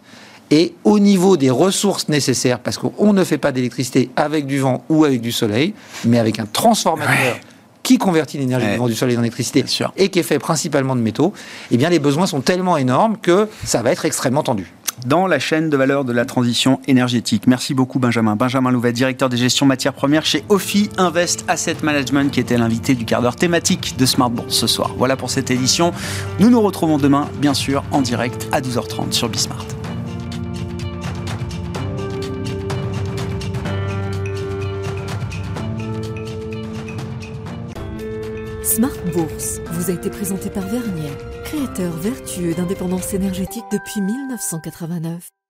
Speaker 6: Et au niveau des ressources nécessaires, parce qu'on ne fait pas d'électricité avec du vent ou avec du soleil, mais avec un transformateur qui convertit l'énergie du vent du soleil en électricité et qui est fait principalement de métaux, eh bien les besoins sont tellement énormes que ça va être extrêmement tendu
Speaker 1: dans la chaîne de valeur de la transition énergétique. Merci beaucoup Benjamin. Benjamin Louvet, directeur des gestions matières premières chez Ophi Invest Asset Management, qui était l'invité du quart d'heure thématique de Smart Bourse ce soir. Voilà pour cette édition. Nous nous retrouvons demain, bien sûr, en direct à 12h30 sur Bismart.
Speaker 7: Smart Bourse vous a été présenté par Vernier créateur vertueux d'indépendance énergétique depuis 1989.